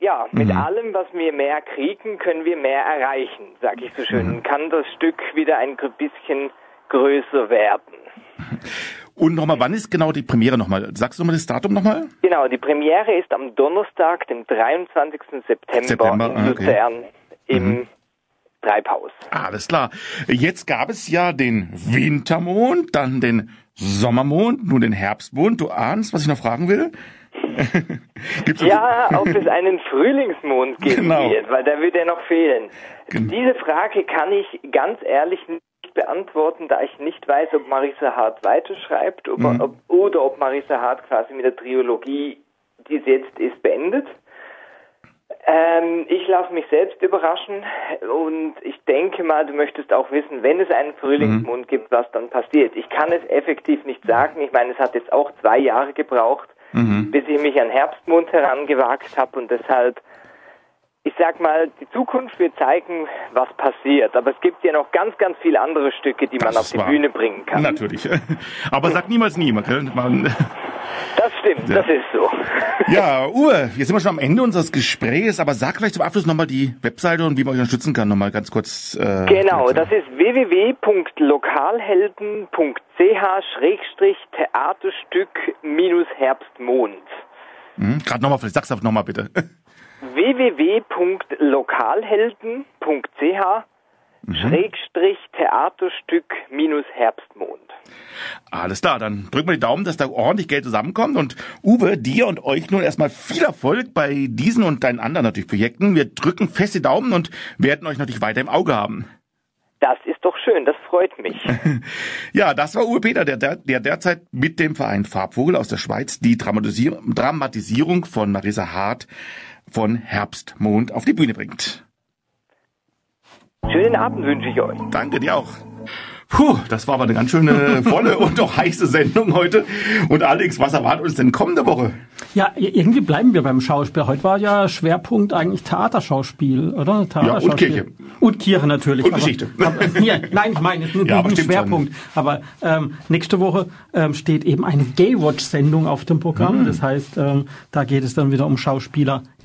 ja, mit allem, was wir mehr kriegen, können wir mehr erreichen, sag ich so schön. Kann das Stück wieder ein bisschen größer werden. (laughs) Und nochmal, wann ist genau die Premiere nochmal? Sagst du nochmal das Datum nochmal? Genau, die Premiere ist am Donnerstag, dem 23. September, September, in ah, okay. Luzern im Treibhaus. Alles klar. Jetzt gab es ja den Wintermond, dann den Sommermond, nun den Herbstmond. Du ahnst, was ich noch fragen will? (laughs) ja, ob es einen Frühlingsmond geben Genau. wird, weil da wird er noch fehlen. Gen- Diese Frage kann ich ganz ehrlich nicht beantworten, da ich nicht weiß, ob Marisa Hart weiterschreibt ob, Mhm. ob, oder ob Marisa Hart quasi mit der Trilogie, die es jetzt ist, beendet. Ähm, ich lasse mich selbst überraschen und ich denke mal, du möchtest auch wissen, wenn es einen Frühlingsmond gibt, was dann passiert. Ich kann es effektiv nicht sagen. Ich meine, es hat jetzt auch zwei Jahre gebraucht, Mhm. bis ich mich an Herbstmond herangewagt habe und deshalb, ich sag mal, die Zukunft wird zeigen, was passiert. Aber es gibt ja noch ganz, ganz viele andere Stücke, die man Das auf ist die wahr. Bühne bringen kann. Natürlich. (laughs) Aber sag niemals nie. Man kann, man, Das stimmt, Ja. das ist so. (laughs) ja, Uwe, jetzt sind wir schon am Ende unseres Gesprächs, aber sag vielleicht zum Abschluss nochmal die Webseite und wie man euch unterstützen kann. Nochmal ganz kurz. Äh, Genau, das ist www.lokalhelden.ch-theaterstück minus Herbstmond. Hm, Gerade nochmal, vielleicht sag's einfach nochmal bitte. (laughs) www.lokalhelden.ch Schrägstrich Theaterstück minus Herbstmond. Alles klar, dann drücken wir die Daumen, dass da ordentlich Geld zusammenkommt. Und Uwe, dir und euch nun erstmal viel Erfolg bei diesen und deinen anderen natürlich Projekten. Wir drücken fest die Daumen und werden euch natürlich weiter im Auge haben. Das ist doch schön, das freut mich. (laughs) Ja, das war Uwe Peter, der, der, der derzeit mit dem Verein Farbvogel aus der Schweiz die Dramatisier Dramatisierung von Marisa Hart von Herbstmond auf die Bühne bringt. Schönen Abend wünsche ich euch. Danke dir auch. Puh, das war aber eine ganz schöne (laughs) volle und doch heiße Sendung heute. Und Alex, was erwartet uns denn kommende Woche? Ja, irgendwie bleiben wir beim Schauspiel. Heute war ja Schwerpunkt eigentlich Theaterschauspiel, oder? Theaterschauspiel. Kirche. Und Kirche natürlich. Und aber, Geschichte. (laughs) Aber, ja, nein, ich meine, Ja, aber Schwerpunkt. Aber ähm, nächste Woche ähm, steht eben eine Gay-Watch-Sendung auf dem Programm. Mhm. Das heißt, ähm, da geht es dann wieder um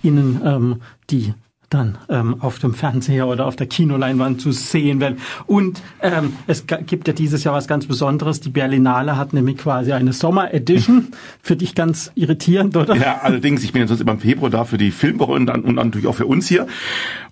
SchauspielerInnen, ähm, die dann ähm, auf dem Fernseher oder auf der Kinoleinwand zu sehen werden. Und ähm, es gibt ja dieses Jahr was ganz Besonderes. Die Berlinale hat nämlich quasi eine Sommer-Edition. Für dich ganz irritierend, oder? Ja, allerdings, ich bin ja sonst immer im Februar da für die Filmwoche und dann, und natürlich auch für uns hier.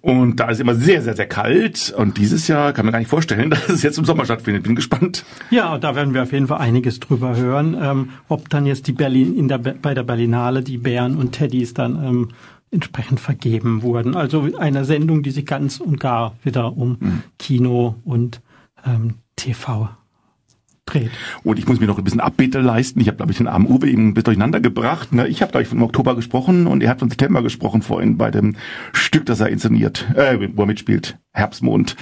Und da ist immer sehr, sehr, sehr kalt. Und dieses Jahr kann man gar nicht vorstellen, (laughs) dass es jetzt im Sommer stattfindet. Bin gespannt. Ja, da werden wir auf jeden Fall einiges drüber hören, ähm, ob dann jetzt die Berlin in der bei der Berlinale die Bären und Teddys dann ähm, entsprechend vergeben wurden. Also eine Sendung, die sich ganz und gar wieder um Kino und ähm, TV dreht. Und ich muss mir noch ein bisschen Abbitte leisten. Ich habe, glaube ich, den armen Uwe eben ein bisschen durcheinander gebracht. Ne? Ich habe, glaube ich, vom Oktober gesprochen und er hat vom September gesprochen vorhin bei dem Stück, das er inszeniert, äh, wo er mitspielt, Herbstmond.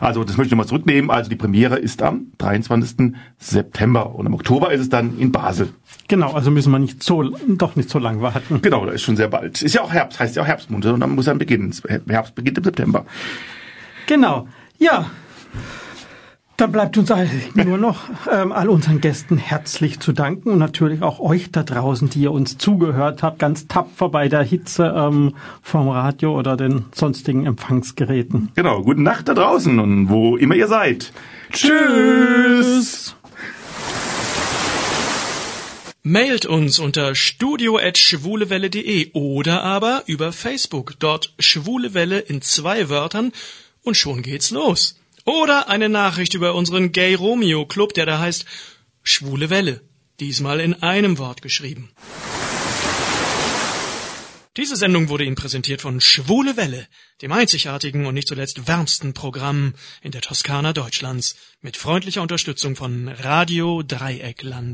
Also das möchte ich nochmal zurücknehmen. Also die Premiere ist am 23. September und im Oktober ist es dann in Basel. Genau, also müssen wir nicht so doch nicht so lang warten. Genau, da ist schon sehr bald. Ist ja auch Herbst, heißt ja auch Herbstmond und dann muss er beginnen. Herbst beginnt im September. Genau. Ja. Dann bleibt uns eigentlich nur noch ähm, all unseren Gästen herzlich zu danken und natürlich auch euch da draußen, die ihr uns zugehört habt, ganz tapfer bei der Hitze ähm, vom Radio oder den sonstigen Empfangsgeräten. Genau, gute Nacht da draußen und wo immer ihr seid. Tschüss! Mailt uns unter studio@schwulewelle.de oder aber über Facebook, dort Schwule Welle in zwei Wörtern und schon geht's los. Oder eine Nachricht über unseren Gay Romeo Club, der da heißt Schwule Welle, diesmal in einem Wort geschrieben. Diese Sendung wurde Ihnen präsentiert von Schwule Welle, dem einzigartigen und nicht zuletzt wärmsten Programm in der Toskana Deutschlands, mit freundlicher Unterstützung von Radio Dreieckland.